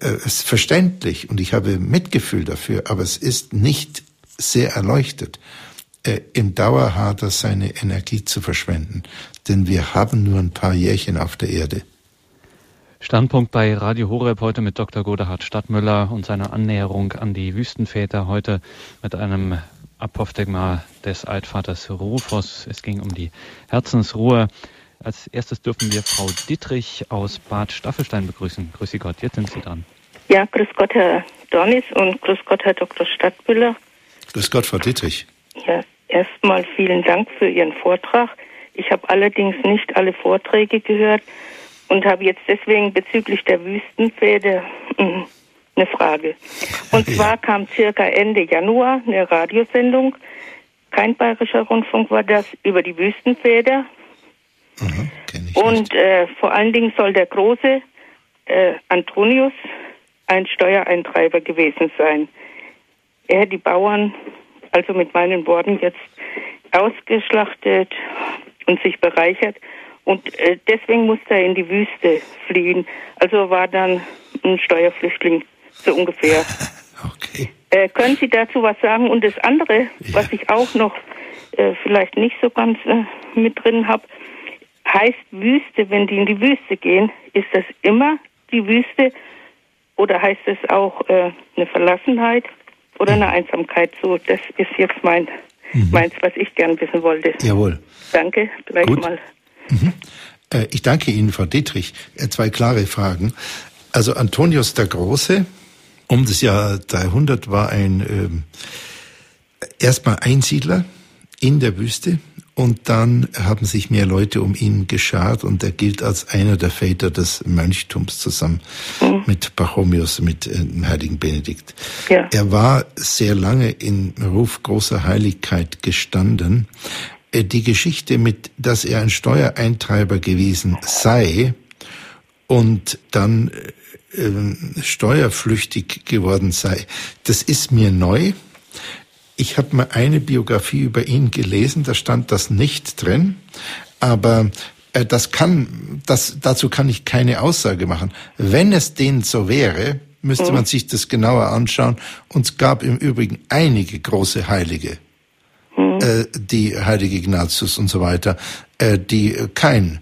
äh, ist verständlich und ich habe Mitgefühl dafür, aber es ist nicht sehr erleuchtet, äh, im Dauerhader seine Energie zu verschwenden, denn wir haben nur ein paar Jährchen auf der Erde. Standpunkt bei Radio Horeb heute mit Dr. Godehard Stadtmüller und seiner Annäherung an die Wüstenväter heute mit einem Apophthegma des Altvaters Rufus. Es ging um die Herzensruhe. Als erstes dürfen wir Frau Dittrich aus Bad Staffelstein begrüßen. Grüße Gott, jetzt sind Sie dran. Ja, grüß Gott, Herr Dornis und grüß Gott, Herr Dr. Stadtmüller. Grüß Gott, Frau Dittrich. Ja, erstmal vielen Dank für Ihren Vortrag. Ich habe allerdings nicht alle Vorträge gehört und habe jetzt deswegen bezüglich der Wüstenpferde hm, eine Frage. Und ja. zwar kam circa Ende Januar eine Radiosendung, kein bayerischer Rundfunk war das, über die Wüstenpferde. Mhm, und äh, vor allen Dingen soll der große äh, Antonius ein Steuereintreiber gewesen sein. Er hat die Bauern, also mit meinen Worten jetzt, ausgeschlachtet und sich bereichert. Und äh, deswegen musste er in die Wüste fliehen. Also war dann ein Steuerflüchtling, so ungefähr. Okay. Äh, können Sie dazu was sagen? Und das andere, ja. was ich auch noch äh, vielleicht nicht so ganz äh, mit drin habe, heißt Wüste, wenn die in die Wüste gehen, ist das immer die Wüste oder heißt es auch äh, eine Verlassenheit oder eine Einsamkeit? So, das ist jetzt mein mhm. meins, was ich gern wissen wollte. Jawohl. Danke, gleich Gut. mal. Mhm. Äh, ich danke Ihnen, Frau Dietrich. Äh, zwei klare Fragen. Also Antonius der Große um das Jahr 300 war ein äh, erstmal Einsiedler in der Wüste und dann haben sich mehr Leute um ihn geschart und er gilt als einer der Väter des Mönchtums zusammen mhm. mit Pachomius, mit äh, dem heiligen Benedikt. Ja. Er war sehr lange in Ruf großer Heiligkeit gestanden. Äh, die Geschichte mit, dass er ein Steuereintreiber gewesen sei und dann äh, äh steuerflüchtig geworden sei, das ist mir neu. Ich habe mal eine Biografie über ihn gelesen, da stand das nicht drin, aber äh, das kann, das, dazu kann ich keine Aussage machen. Wenn es denn so wäre, müsste mhm. man sich das genauer anschauen. Und es gab im Übrigen einige große Heilige, mhm. äh, die Heilige Ignatius und so weiter, äh, die kein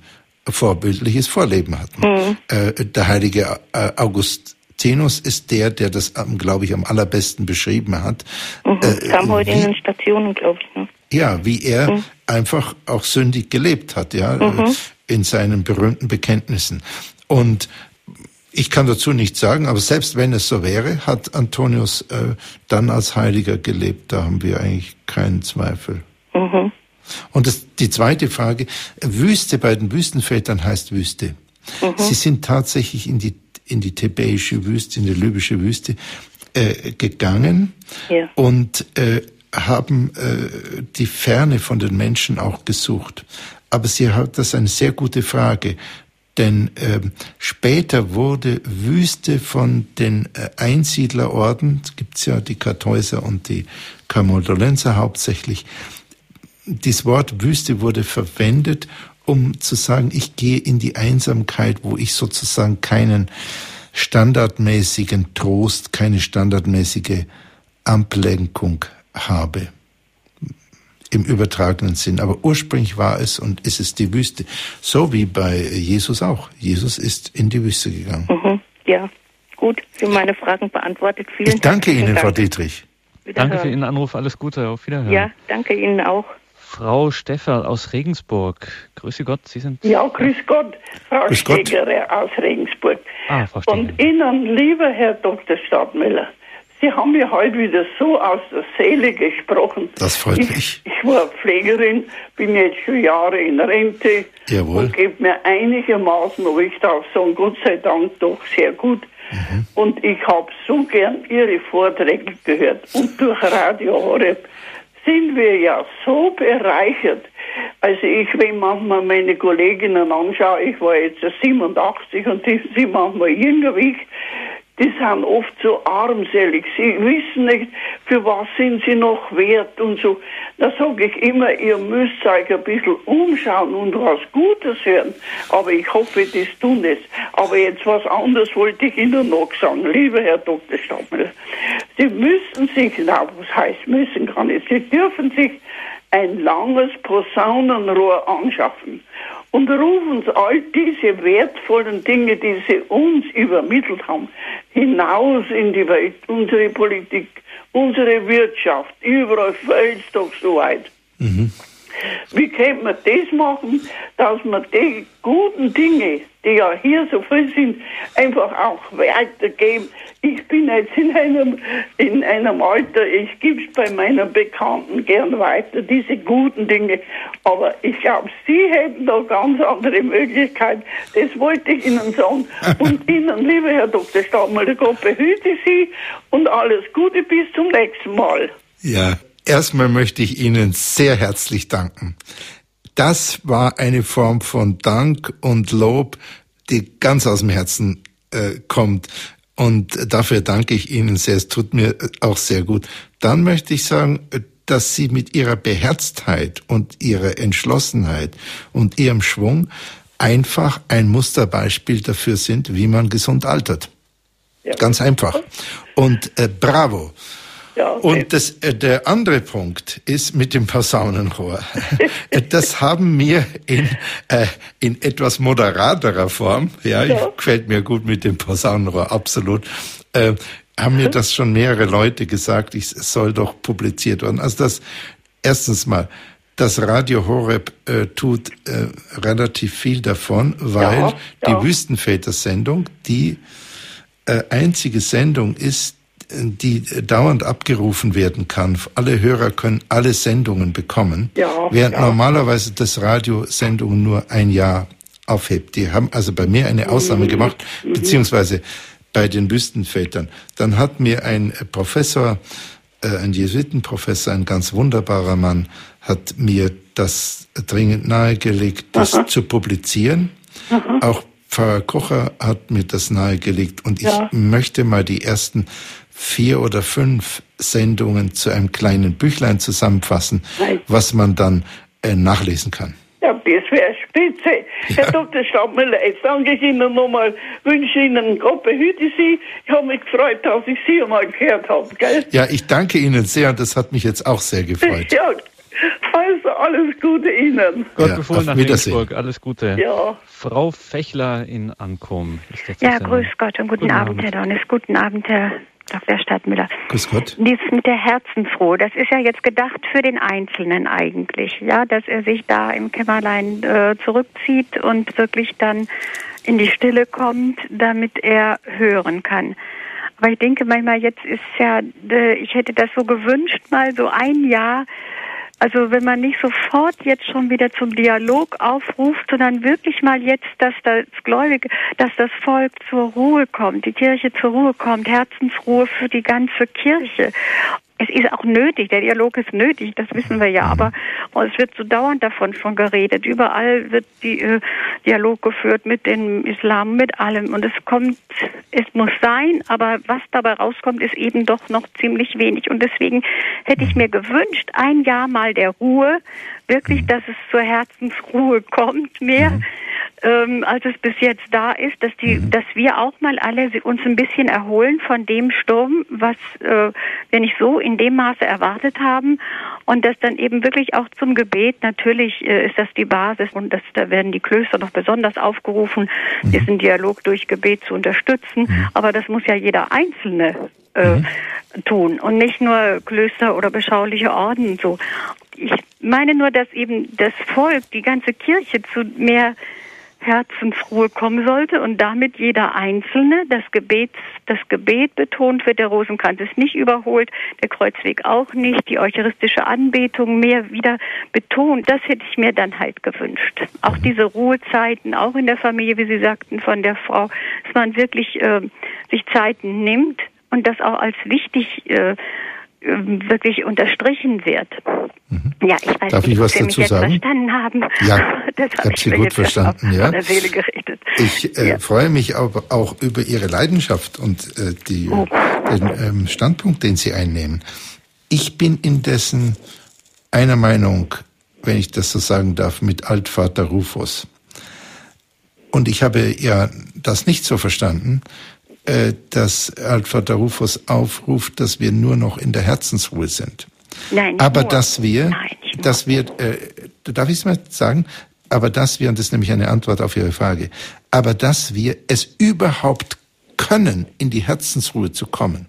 vorbildliches Vorleben hatten. Mhm. Der heilige äh, August Tenus ist der, der das, glaube ich, am allerbesten beschrieben hat. Mhm. Kam heute wie, in den Stationen, glaube ich. Ne? Ja, wie er mhm. einfach auch sündig gelebt hat, ja, mhm. in seinen berühmten Bekenntnissen. Und Ich kann dazu nichts sagen, aber selbst wenn es so wäre, hat Antonius äh, dann als Heiliger gelebt. Da haben wir eigentlich keinen Zweifel. Mhm. Und das, die zweite Frage, Wüste bei den Wüstenvätern heißt Wüste. Mhm. Sie sind tatsächlich in die, in die thebäische Wüste, in die libysche Wüste äh, gegangen ja. und äh, haben äh, die Ferne von den Menschen auch gesucht. Aber sie hat das eine sehr gute Frage. Denn äh, später wurde Wüste von den äh, Einsiedlerorden, gibt's ja die Kartäuser und die Camoldolenser hauptsächlich, das Wort Wüste wurde verwendet, um zu sagen, ich gehe in die Einsamkeit, wo ich sozusagen keinen standardmäßigen Trost, keine standardmäßige Ablenkung habe. Im übertragenen Sinn. Aber ursprünglich war es und ist es die Wüste. So wie bei Jesus auch. Jesus ist in die Wüste gegangen. Mhm, ja, gut. Für meine Fragen beantwortet. Vielen ich danke Ihnen, Dank. Frau Dietrich. Danke für Ihren Anruf. Alles Gute. Auf Wiederhören. Ja, danke Ihnen auch. Frau Steffer aus Regensburg. Grüße Gott, Sie sind. Ja, grüß Gott, Frau grüß Stegerer aus Regensburg. Ah, Frau. Und Ihnen, lieber Herr Dr. Stadtmüller, Sie haben mir heute wieder so aus der Seele gesprochen. Das freut ich, mich. Ich war Pflegerin, bin jetzt schon Jahre in Rente. Jawohl. Und gebe mir einigermaßen, aber ich darf sagen, Gott sei Dank doch sehr gut. Mhm. Und ich habe so gern Ihre Vorträge gehört. Und durch Radio Horeb sind wir ja so bereichert. Also ich, wenn manchmal meine Kolleginnen anschaue, ich war jetzt 87 und die sind manchmal jünger wie ich, die sind oft so armselig. Sie wissen nicht, für was sind sie noch wert und so. Da sage ich immer, ihr müsst euch ein bisschen umschauen und was Gutes hören. Aber ich hoffe, das tun es. Aber jetzt was anderes wollte ich Ihnen noch sagen. Lieber Herr Dr. Stammel, Sie müssen sich, na, was heißt müssen kann ich, Sie dürfen sich ein langes Posaunenrohr anschaffen und rufen all diese wertvollen Dinge, die sie uns übermittelt haben, hinaus in die Welt, unsere Politik, unsere Wirtschaft, überall fällt es doch so weit. Mhm. Wie könnte man das machen, dass man die guten Dinge, die ja hier so viel sind, einfach auch weitergeben? Ich bin jetzt in einem, in einem Alter, ich gebe es bei meinen Bekannten gern weiter, diese guten Dinge. Aber ich glaube, Sie hätten da ganz andere Möglichkeiten. Das wollte ich Ihnen sagen. Und Ihnen, lieber Herr Dr. Stammel, Gott behüte Sie und alles Gute bis zum nächsten Mal. Ja, Erstmal möchte ich Ihnen sehr herzlich danken. Das war eine Form von Dank und Lob, die ganz aus dem Herzen äh, kommt. Und dafür danke ich Ihnen sehr. Es tut mir auch sehr gut. Dann möchte ich sagen, dass Sie mit Ihrer Beherztheit und Ihrer Entschlossenheit und Ihrem Schwung einfach ein Musterbeispiel dafür sind, wie man gesund altert. Ja. Ganz einfach. Und äh, bravo. Ja, okay. Und das, äh, der andere Punkt ist mit dem Posaunenrohr. das haben mir in, äh, in etwas moderaterer Form, ja, ja. gefällt mir gut mit dem Posaunenrohr, absolut, äh, haben mir das schon mehrere Leute gesagt, ich soll doch publiziert werden. Also das, erstens mal, das Radio Horeb äh, tut äh, relativ viel davon, weil ja. die Wüstenväter-Sendung die äh, einzige Sendung ist, die dauernd abgerufen werden kann. Alle Hörer können alle Sendungen bekommen, ja, während ja. normalerweise das Radio Sendungen nur ein Jahr aufhebt. Die haben also bei mir eine Ausnahme mhm. gemacht, mhm. beziehungsweise bei den Wüstenvätern. Dann hat mir ein Professor, äh, ein Jesuitenprofessor, ein ganz wunderbarer Mann, hat mir das dringend nahegelegt, das Aha. zu publizieren. Aha. Auch Pfarrer Kocher hat mir das nahegelegt und ich ja. möchte mal die ersten vier oder fünf Sendungen zu einem kleinen Büchlein zusammenfassen, was man dann äh, nachlesen kann. Ja, das wäre spitze. Ja. Herr Dr. Stabmüller, jetzt danke ich Ihnen nochmal, wünsche Ihnen Gott behüte Sie. Ich habe mich gefreut, dass ich Sie einmal gehört habe. Gell? Ja, ich danke Ihnen sehr und das hat mich jetzt auch sehr gefreut. Ja, also alles Gute Ihnen. Gott ja, befohlen nach Regensburg. Alles Gute. Ja. Frau Fechler in Ankom. ja, grüß Gott und guten, guten Abend, Abend, Herr Donnes. Guten Abend, Herr Dr. Stadtmüller. Grüß Gott. Dieses mit der Herzensruhe, das ist ja jetzt gedacht für den Einzelnen eigentlich, ja, dass er sich da im Kämmerlein äh, zurückzieht und wirklich dann in die Stille kommt, damit er hören kann. Aber ich denke manchmal, jetzt ist ja, äh, ich hätte das so gewünscht, mal so ein Jahr also wenn man nicht sofort jetzt schon wieder zum Dialog aufruft, sondern wirklich mal jetzt, dass das Gläubige, dass das Volk zur Ruhe kommt, die Kirche zur Ruhe kommt, Herzensruhe für die ganze Kirche es ist auch nötig, der Dialog ist nötig, das wissen wir ja, aber es wird so dauernd davon schon geredet. Überall wird die äh, Dialog geführt mit dem Islam, mit allem. Und es kommt, es muss sein, aber was dabei rauskommt, ist eben doch noch ziemlich wenig. Und deswegen hätte ich mir gewünscht, ein Jahr mal der Ruhe, wirklich, dass es zur Herzensruhe kommt, mehr. Mhm ähm, als es bis jetzt da ist, dass die, mhm. dass wir auch mal alle uns ein bisschen erholen von dem Sturm, was äh, wir nicht so in dem Maße erwartet haben und dass dann eben wirklich auch zum Gebet natürlich äh, ist das die Basis und das, da werden die Klöster noch besonders aufgerufen, mhm. diesen Dialog durch Gebet zu unterstützen. Mhm. Aber das muss ja jeder Einzelne äh, mhm. tun und nicht nur Klöster oder beschauliche Orden so. Ich meine nur, dass eben das Volk, die ganze Kirche zu mehr Herzensruhe kommen sollte und damit jeder Einzelne das Gebet, das Gebet betont wird. Der Rosenkranz ist nicht überholt, der Kreuzweg auch nicht, die eucharistische Anbetung mehr wieder betont. Das hätte ich mir dann halt gewünscht. Auch diese Ruhezeiten, auch in der Familie, wie Sie sagten, von der Frau, dass man wirklich äh, sich Zeiten nimmt und das auch als wichtig äh, wirklich unterstrichen wird. Mhm. Ja, ich weiß Darf nicht, ich was dazu mich sagen? verstanden haben. Ja, das habe hab Sie gut verstanden. Ja. Ich äh, ja. freue mich auch, auch, über Ihre Leidenschaft und äh, die, oh. den ähm, Standpunkt, den Sie einnehmen. Ich bin indessen einer Meinung, wenn ich das so sagen darf, mit Altvater Rufus. Und ich habe ja das nicht so verstanden, äh, dass Altvater Rufus aufruft, dass wir nur noch in der Herzensruhe sind. Nein, aber nur. dass wir, Nein, dass wir, äh, darf ich es mal sagen, aber dass wir, und das ist nämlich eine Antwort auf Ihre Frage, aber dass wir es überhaupt können, in die Herzensruhe zu kommen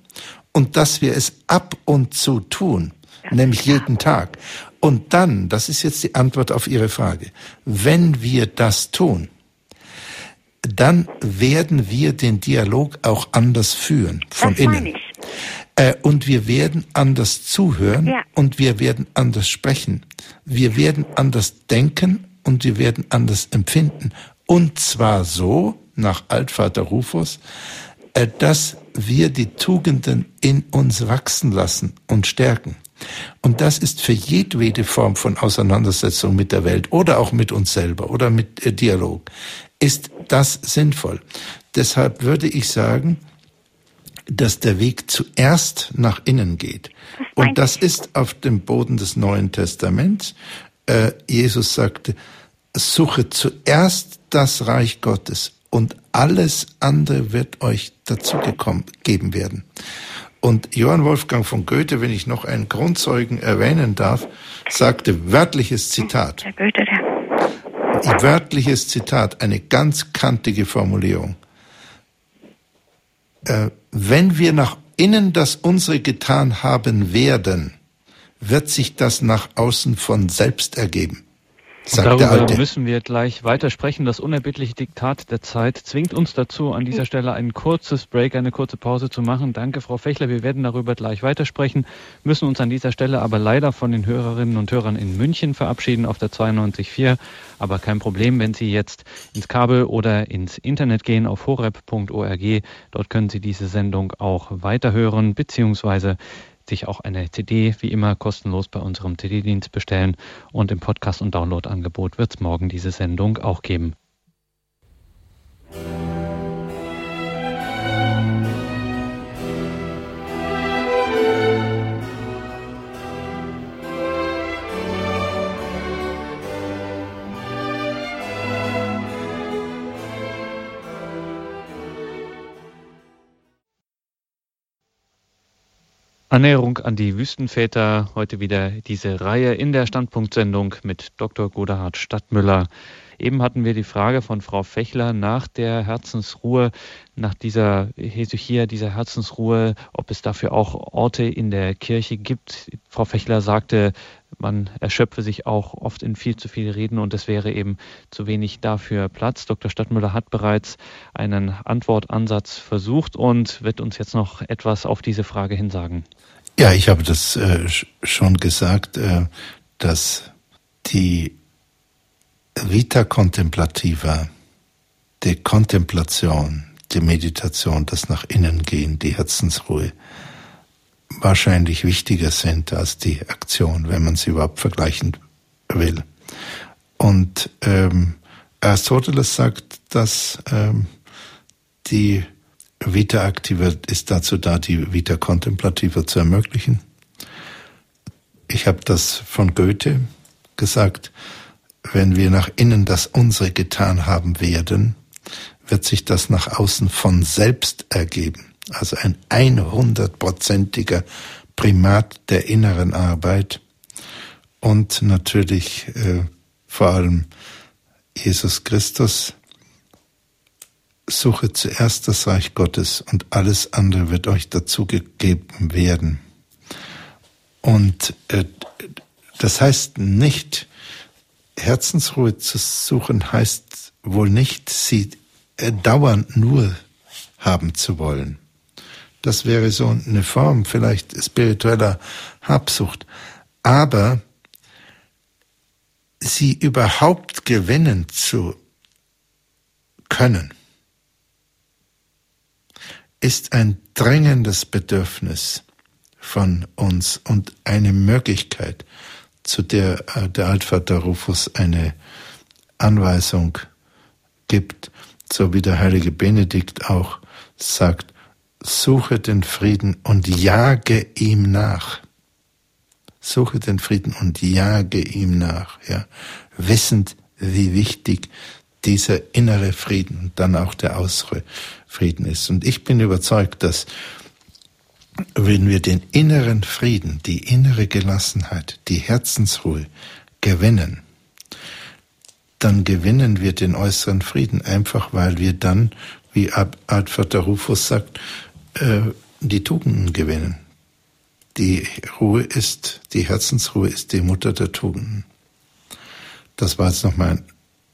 und dass wir es ab und zu tun, ja, nämlich jeden Tag. Und dann, das ist jetzt die Antwort auf Ihre Frage, wenn wir das tun, dann werden wir den Dialog auch anders führen, von das innen. Äh, und wir werden anders zuhören ja. und wir werden anders sprechen. Wir werden anders denken und wir werden anders empfinden. Und zwar so, nach Altvater Rufus, äh, dass wir die Tugenden in uns wachsen lassen und stärken. Und das ist für jedwede Form von Auseinandersetzung mit der Welt oder auch mit uns selber oder mit äh, Dialog ist das sinnvoll. Deshalb würde ich sagen, dass der Weg zuerst nach innen geht. Und das ist auf dem Boden des Neuen Testaments. Äh, Jesus sagte, suche zuerst das Reich Gottes und alles andere wird euch dazu gekommen, geben werden. Und Johann Wolfgang von Goethe, wenn ich noch einen Grundzeugen erwähnen darf, sagte wörtliches Zitat. Der Goethe, der wörtliches Zitat, eine ganz kantige Formulierung. Äh, wenn wir nach innen das unsere getan haben werden, wird sich das nach außen von selbst ergeben. Sagt darüber müssen wir gleich weitersprechen. Das unerbittliche Diktat der Zeit zwingt uns dazu, an dieser Stelle ein kurzes Break, eine kurze Pause zu machen. Danke, Frau Fechler. Wir werden darüber gleich weitersprechen, müssen uns an dieser Stelle aber leider von den Hörerinnen und Hörern in München verabschieden auf der 92.4. Aber kein Problem, wenn Sie jetzt ins Kabel oder ins Internet gehen auf horeb.org. Dort können Sie diese Sendung auch weiterhören, beziehungsweise sich auch eine CD wie immer kostenlos bei unserem CD-Dienst bestellen und im Podcast- und Download-Angebot wird es morgen diese Sendung auch geben. Annäherung an die Wüstenväter. Heute wieder diese Reihe in der Standpunktsendung mit Dr. Godehard Stadtmüller. Eben hatten wir die Frage von Frau Fechler nach der Herzensruhe, nach dieser Hesychia, dieser Herzensruhe, ob es dafür auch Orte in der Kirche gibt. Frau Fechler sagte, man erschöpfe sich auch oft in viel zu viel Reden und es wäre eben zu wenig dafür Platz. Dr. Stadtmüller hat bereits einen Antwortansatz versucht und wird uns jetzt noch etwas auf diese Frage hin sagen. Ja, ich habe das äh, schon gesagt, äh, dass die Vita Contemplativa, die Kontemplation, die Meditation, das nach innen gehen, die Herzensruhe, wahrscheinlich wichtiger sind als die Aktion, wenn man sie überhaupt vergleichen will. Und ähm, Aristoteles sagt, dass ähm, die Vita Activa ist dazu da, die Vita Contemplativa zu ermöglichen. Ich habe das von Goethe gesagt, wenn wir nach innen das unsere getan haben werden, wird sich das nach außen von selbst ergeben. Also ein 100%iger Primat der inneren Arbeit und natürlich äh, vor allem Jesus Christus. Suche zuerst das Reich Gottes und alles andere wird euch dazu gegeben werden. Und äh, das heißt nicht, Herzensruhe zu suchen heißt wohl nicht, sie äh, dauernd nur haben zu wollen. Das wäre so eine Form vielleicht spiritueller Habsucht. Aber sie überhaupt gewinnen zu können, ist ein drängendes Bedürfnis von uns und eine Möglichkeit, zu der äh, der Altvater Rufus eine Anweisung gibt, so wie der heilige Benedikt auch sagt, suche den Frieden und jage ihm nach. Suche den Frieden und jage ihm nach, ja, wissend, wie wichtig dieser innere Frieden und dann auch der äußere Frieden ist. Und ich bin überzeugt, dass wenn wir den inneren Frieden, die innere Gelassenheit, die Herzensruhe gewinnen, dann gewinnen wir den äußeren Frieden, einfach weil wir dann, wie Altvater Rufus sagt, äh, die Tugenden gewinnen. Die Ruhe ist, die Herzensruhe ist die Mutter der Tugenden. Das war jetzt nochmal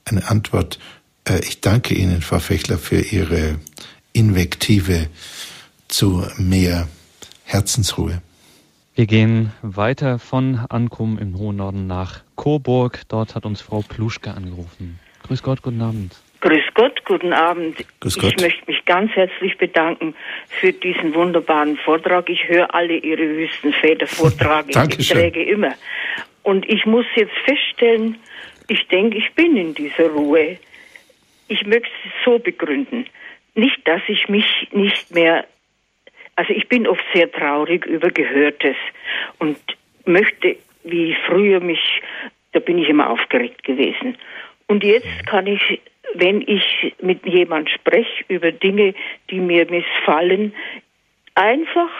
eine Antwort. Äh, ich danke Ihnen, Frau Fechler, für Ihre Invektive zu mehr Herzensruhe. Wir gehen weiter von Ankum im hohen Norden nach Coburg. Dort hat uns Frau Pluschke angerufen. Grüß Gott, guten Abend. Grüß Gott, guten Abend. Grüß Gott. Ich möchte mich ganz herzlich bedanken für diesen wunderbaren Vortrag. Ich höre alle Ihre Wüstenväter vortragen. ich träge immer. Und ich muss jetzt feststellen, ich denke, ich bin in dieser Ruhe. Ich möchte es so begründen. Nicht, dass ich mich nicht mehr also ich bin oft sehr traurig über Gehörtes und möchte, wie früher mich, da bin ich immer aufgeregt gewesen. Und jetzt kann ich, wenn ich mit jemand spreche über Dinge, die mir missfallen, einfach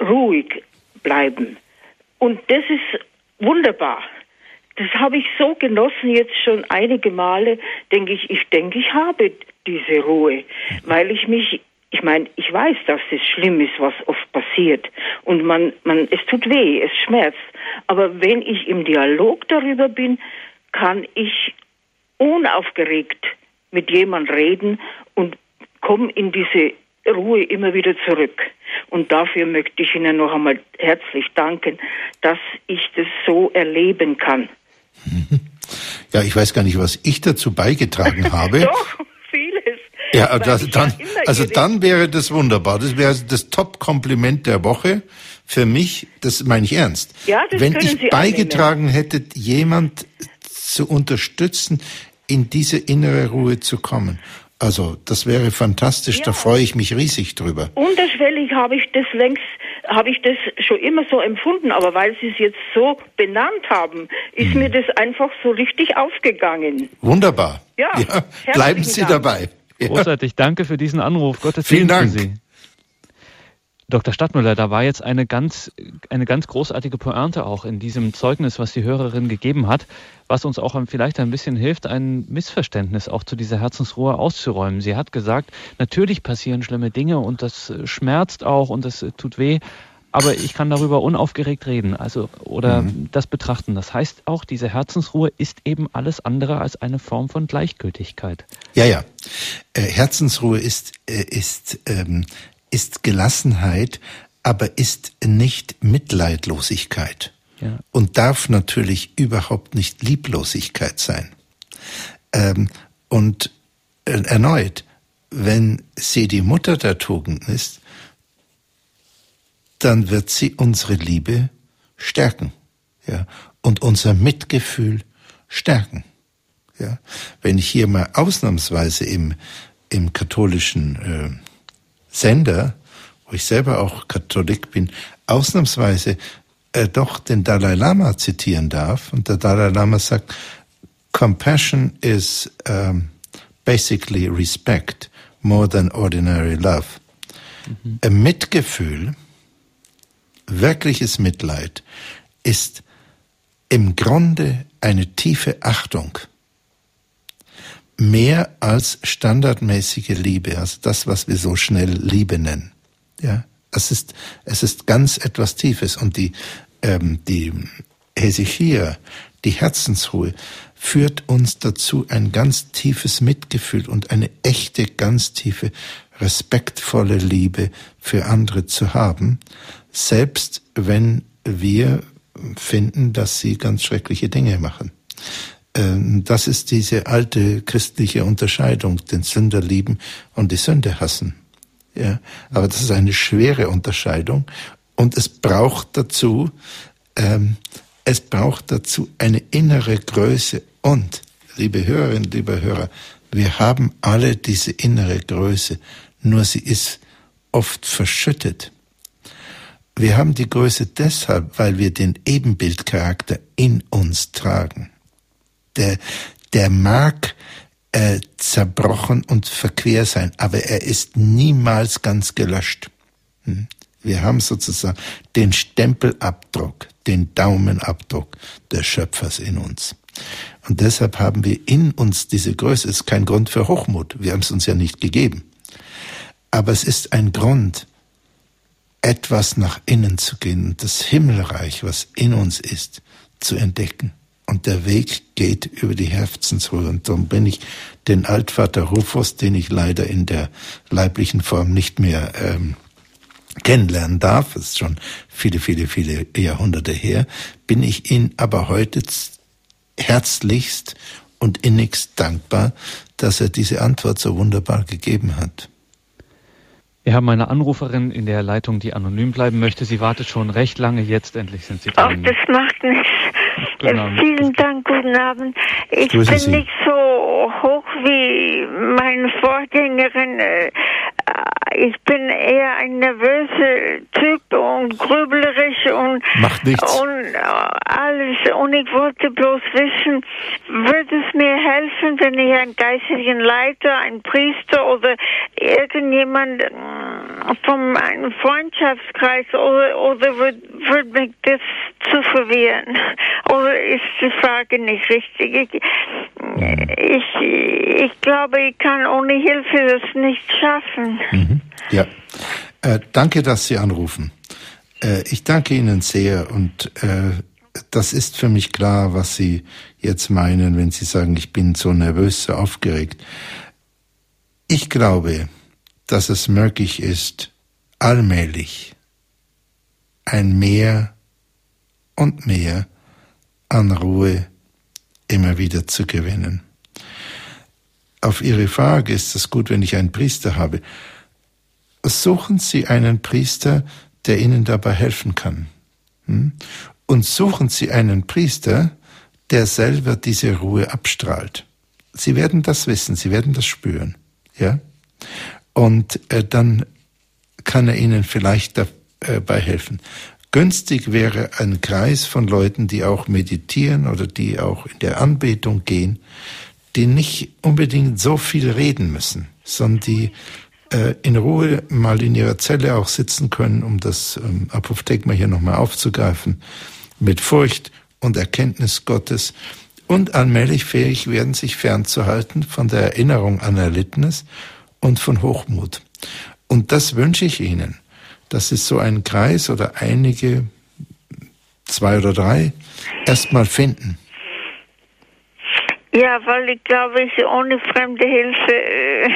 ruhig bleiben. Und das ist wunderbar. Das habe ich so genossen jetzt schon einige Male, denke ich, ich denke, ich habe diese Ruhe, weil ich mich ich meine, ich weiß, dass es schlimm ist, was oft passiert. Und man, man, es tut weh, es schmerzt. Aber wenn ich im Dialog darüber bin, kann ich unaufgeregt mit jemand reden und komme in diese Ruhe immer wieder zurück. Und dafür möchte ich Ihnen noch einmal herzlich danken, dass ich das so erleben kann. Ja, ich weiß gar nicht, was ich dazu beigetragen habe. Doch. Ja, das, dann, also dann wäre das wunderbar. Das wäre das Top-Kompliment der Woche für mich. Das meine ich ernst. Ja, das Wenn ich Sie beigetragen hätte, jemand zu unterstützen, in diese innere Ruhe zu kommen. Also, das wäre fantastisch. Ja. Da freue ich mich riesig drüber. Unterschwellig habe ich das längst, habe ich das schon immer so empfunden, aber weil Sie es jetzt so benannt haben, ist Mhm. mir das einfach so richtig aufgegangen. Wunderbar. Ja, bleiben herzlichen Sie Dank. dabei. Großartig, danke für diesen Anruf. Gottes Vielen Segen für Dank. Sie. Dr. Stadtmüller, da war jetzt eine ganz, eine ganz großartige Pointe auch in diesem Zeugnis, was die Hörerin gegeben hat, was uns auch vielleicht ein bisschen hilft, ein Missverständnis auch zu dieser Herzensruhe auszuräumen. Sie hat gesagt, natürlich passieren schlimme Dinge und das schmerzt auch und das tut weh, aber ich kann darüber unaufgeregt reden, also oder mhm. das betrachten. Das heißt auch, diese Herzensruhe ist eben alles andere als eine Form von Gleichgültigkeit. Ja, ja. Äh, Herzensruhe ist äh, ist ähm, ist Gelassenheit, aber ist nicht Mitleidlosigkeit ja. und darf natürlich überhaupt nicht Lieblosigkeit sein. Ähm, und äh, erneut, wenn sie die Mutter der Tugenden ist, dann wird sie unsere Liebe stärken, ja, und unser Mitgefühl stärken. Ja, wenn ich hier mal ausnahmsweise im, im katholischen äh, Sender, wo ich selber auch Katholik bin, ausnahmsweise äh, doch den Dalai Lama zitieren darf. Und der Dalai Lama sagt, Compassion is um, basically respect more than ordinary love. Mhm. Ein Mitgefühl, wirkliches Mitleid, ist im Grunde eine tiefe Achtung. Mehr als standardmäßige Liebe, also das, was wir so schnell Liebe nennen. Ja, es ist, es ist ganz etwas Tiefes. Und die, ähm, die Hesychia, die Herzensruhe, führt uns dazu, ein ganz tiefes Mitgefühl und eine echte, ganz tiefe, respektvolle Liebe für andere zu haben, selbst wenn wir finden, dass sie ganz schreckliche Dinge machen. Ähm, das ist diese alte christliche Unterscheidung, den Sünder lieben und die Sünde hassen. Ja, aber das ist eine schwere Unterscheidung und es braucht dazu, ähm, es braucht dazu eine innere Größe und, liebe Hörerinnen, liebe Hörer, wir haben alle diese innere Größe, nur sie ist oft verschüttet. Wir haben die Größe deshalb, weil wir den Ebenbildcharakter in uns tragen der, der mag äh, zerbrochen und verquer sein, aber er ist niemals ganz gelöscht. Hm? Wir haben sozusagen den Stempelabdruck, den Daumenabdruck des Schöpfers in uns. Und deshalb haben wir in uns diese Größe. Es ist kein Grund für Hochmut. Wir haben es uns ja nicht gegeben. Aber es ist ein Grund, etwas nach innen zu gehen und das Himmelreich, was in uns ist, zu entdecken. Und der Weg geht über die Herzensruhe. Und darum bin ich den Altvater Rufus, den ich leider in der leiblichen Form nicht mehr ähm, kennenlernen darf, das ist schon viele, viele, viele Jahrhunderte her, bin ich Ihnen aber heute herzlichst und innigst dankbar, dass er diese Antwort so wunderbar gegeben hat. Wir haben eine Anruferin in der Leitung, die anonym bleiben möchte. Sie wartet schon recht lange. Jetzt endlich sind Sie dran. Ach, das macht nichts. Äh, vielen Dank, guten Abend. Ich Grüße bin Sie. nicht so hoch wie meine Vorgängerin. Äh, ich bin eher ein nervöser Typ und grüblerisch und, Macht nichts. und alles. Und ich wollte bloß wissen, würde es mir helfen, wenn ich einen geistlichen Leiter, einen Priester oder irgendjemand äh, von einem Freundschaftskreis oder, oder würde würd mich das zu verwirren? Oder ist die Frage nicht richtig? Ich, ich, ich glaube, ich kann ohne Hilfe das nicht schaffen. Mhm. Ja, äh, danke, dass Sie anrufen. Äh, ich danke Ihnen sehr und äh, das ist für mich klar, was Sie jetzt meinen, wenn Sie sagen, ich bin so nervös, so aufgeregt. Ich glaube, dass es möglich ist, allmählich ein Mehr und mehr an Ruhe immer wieder zu gewinnen. Auf Ihre Frage ist es gut, wenn ich einen Priester habe suchen Sie einen Priester, der Ihnen dabei helfen kann. Hm? Und suchen Sie einen Priester, der selber diese Ruhe abstrahlt. Sie werden das wissen, Sie werden das spüren. Ja? Und äh, dann kann er Ihnen vielleicht dabei helfen. Günstig wäre ein Kreis von Leuten, die auch meditieren oder die auch in der Anbetung gehen, die nicht unbedingt so viel reden müssen, sondern die äh, in Ruhe mal in ihrer Zelle auch sitzen können, um das ähm, Apophthegma hier nochmal aufzugreifen, mit Furcht und Erkenntnis Gottes und allmählich fähig werden, sich fernzuhalten von der Erinnerung an Erlittenes und von Hochmut. Und das wünsche ich Ihnen, dass es so einen Kreis oder einige, zwei oder drei, erstmal finden. Ja, weil ich glaube, ohne fremde Hilfe äh,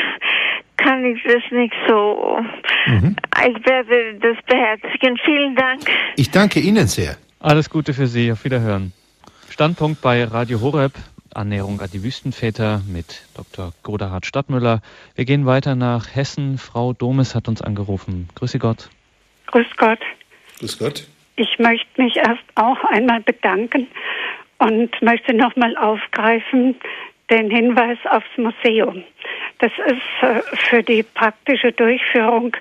kann ich das nicht so. Mhm. Ich werde das beherzigen. Vielen Dank. Ich danke Ihnen sehr. Alles Gute für Sie. Auf Wiederhören. Standpunkt bei Radio Horeb. Annäherung an die Wüstenväter mit Dr. Godehard Stadtmüller. Wir gehen weiter nach Hessen. Frau Domes hat uns angerufen. Grüße Gott. Grüß Gott. Grüß Gott. Ich möchte mich erst auch einmal bedanken und möchte nochmal aufgreifen den Hinweis aufs Museum. Das ist äh, für die praktische Durchführung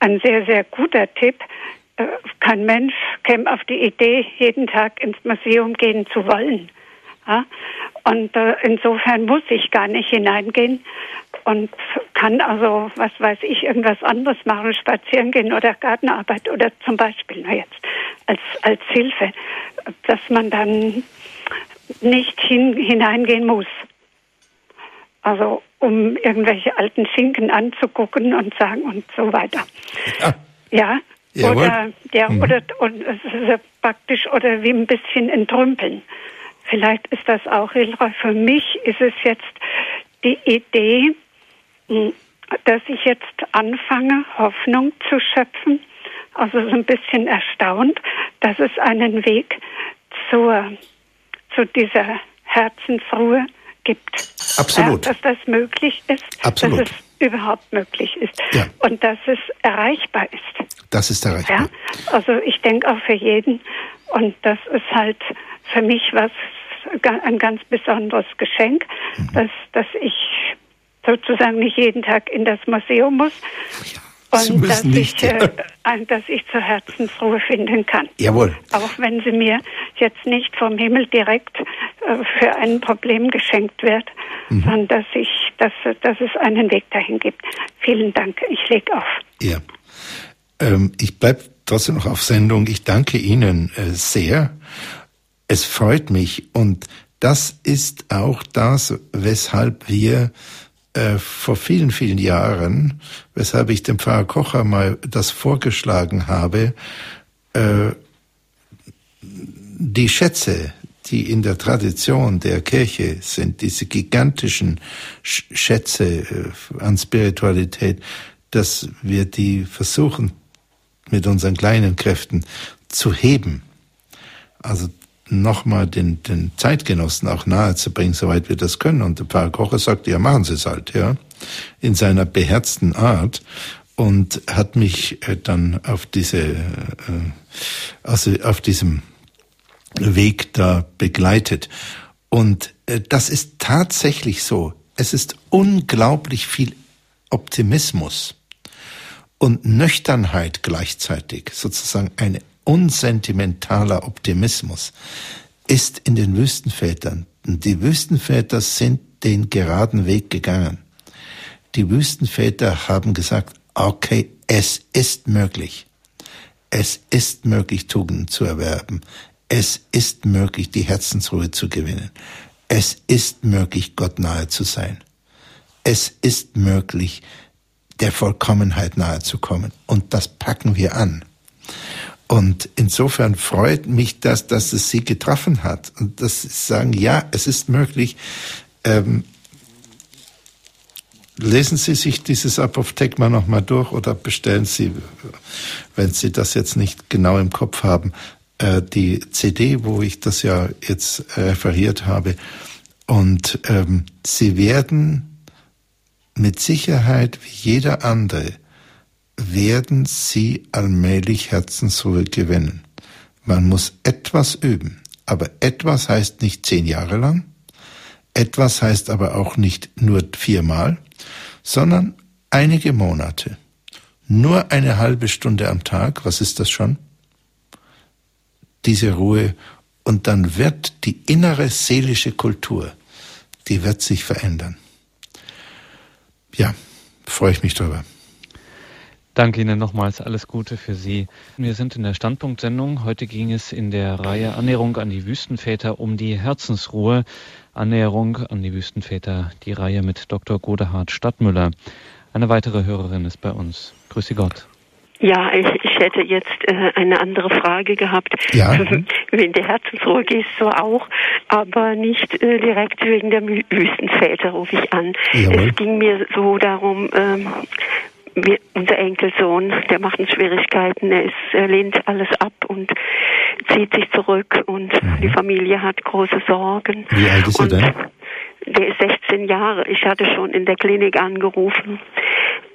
ein sehr, sehr guter Tipp. Äh, kein Mensch käme auf die Idee, jeden Tag ins Museum gehen zu wollen. Und äh, insofern muss ich gar nicht hineingehen und kann also, was weiß ich, irgendwas anderes machen, spazieren gehen oder Gartenarbeit oder zum Beispiel, na jetzt, als, als Hilfe, dass man dann nicht hin, hineingehen muss. Also um irgendwelche alten Schinken anzugucken und sagen und so weiter. Ja. ja? Jawohl. Oder, ja, mhm. oder, und es ist ja praktisch, oder wie ein bisschen entrümpeln. Vielleicht ist das auch hilfreich. Für mich ist es jetzt die Idee, hm, dass ich jetzt anfange, Hoffnung zu schöpfen. Also so ein bisschen erstaunt, dass es einen Weg zur, zu dieser Herzensruhe gibt. Absolut. Ja, dass das möglich ist. Absolut. Dass es überhaupt möglich ist. Ja. Und dass es erreichbar ist. Das ist erreichbar. Ja? Also ich denke auch für jeden. Und das ist halt für mich was, ein ganz besonderes Geschenk, mhm. dass, dass ich sozusagen nicht jeden Tag in das Museum muss. Ja und dass nicht, ich, äh, dass ich zur Herzensruhe finden kann. Jawohl. Auch wenn sie mir jetzt nicht vom Himmel direkt äh, für ein Problem geschenkt wird, mhm. sondern dass ich, dass, dass es einen Weg dahin gibt. Vielen Dank. Ich lege auf. Ja. Ähm, ich bleibe trotzdem noch auf Sendung. Ich danke Ihnen äh, sehr. Es freut mich und das ist auch das, weshalb wir äh, vor vielen, vielen Jahren, weshalb ich dem Pfarrer Kocher mal das vorgeschlagen habe, äh, die Schätze, die in der Tradition der Kirche sind, diese gigantischen Schätze äh, an Spiritualität, dass wir die versuchen mit unseren kleinen Kräften zu heben. Also nochmal den, den Zeitgenossen auch nahezubringen, soweit wir das können. Und der Pfarrer Kocher sagt, ja, machen Sie es halt, ja, in seiner beherzten Art und hat mich äh, dann auf diese, äh, also auf diesem Weg da begleitet. Und äh, das ist tatsächlich so. Es ist unglaublich viel Optimismus und Nüchternheit gleichzeitig, sozusagen eine unsentimentaler Optimismus ist in den Wüstenvätern. Die Wüstenväter sind den geraden Weg gegangen. Die Wüstenväter haben gesagt, okay, es ist möglich. Es ist möglich, Tugenden zu erwerben. Es ist möglich, die Herzensruhe zu gewinnen. Es ist möglich, Gott nahe zu sein. Es ist möglich, der Vollkommenheit nahe zu kommen. Und das packen wir an. Und insofern freut mich das, dass es sie getroffen hat und dass sie sagen, ja, es ist möglich. Ähm, lesen Sie sich dieses Apophthegma nochmal durch oder bestellen Sie, wenn Sie das jetzt nicht genau im Kopf haben, äh, die CD, wo ich das ja jetzt referiert habe. Und ähm, Sie werden mit Sicherheit wie jeder andere werden sie allmählich Herzensruhe gewinnen. Man muss etwas üben, aber etwas heißt nicht zehn Jahre lang, etwas heißt aber auch nicht nur viermal, sondern einige Monate. Nur eine halbe Stunde am Tag, was ist das schon? Diese Ruhe und dann wird die innere seelische Kultur, die wird sich verändern. Ja, freue ich mich drüber. Danke Ihnen nochmals, alles Gute für Sie. Wir sind in der Standpunktsendung. Heute ging es in der Reihe Annäherung an die Wüstenväter um die Herzensruhe. Annäherung an die Wüstenväter, die Reihe mit Dr. Godehard Stadtmüller. Eine weitere Hörerin ist bei uns. Grüße Gott. Ja, ich, ich hätte jetzt äh, eine andere Frage gehabt. Ja. Wegen der Herzensruhe es so auch, aber nicht äh, direkt wegen der Wüstenväter rufe ich an. Jawohl. Es ging mir so darum, ähm, wir, unser Enkelsohn, der macht uns Schwierigkeiten, er, ist, er lehnt alles ab und zieht sich zurück und mhm. die Familie hat große Sorgen. Wie alt ist er denn? Der ist 16 Jahre. Ich hatte schon in der Klinik angerufen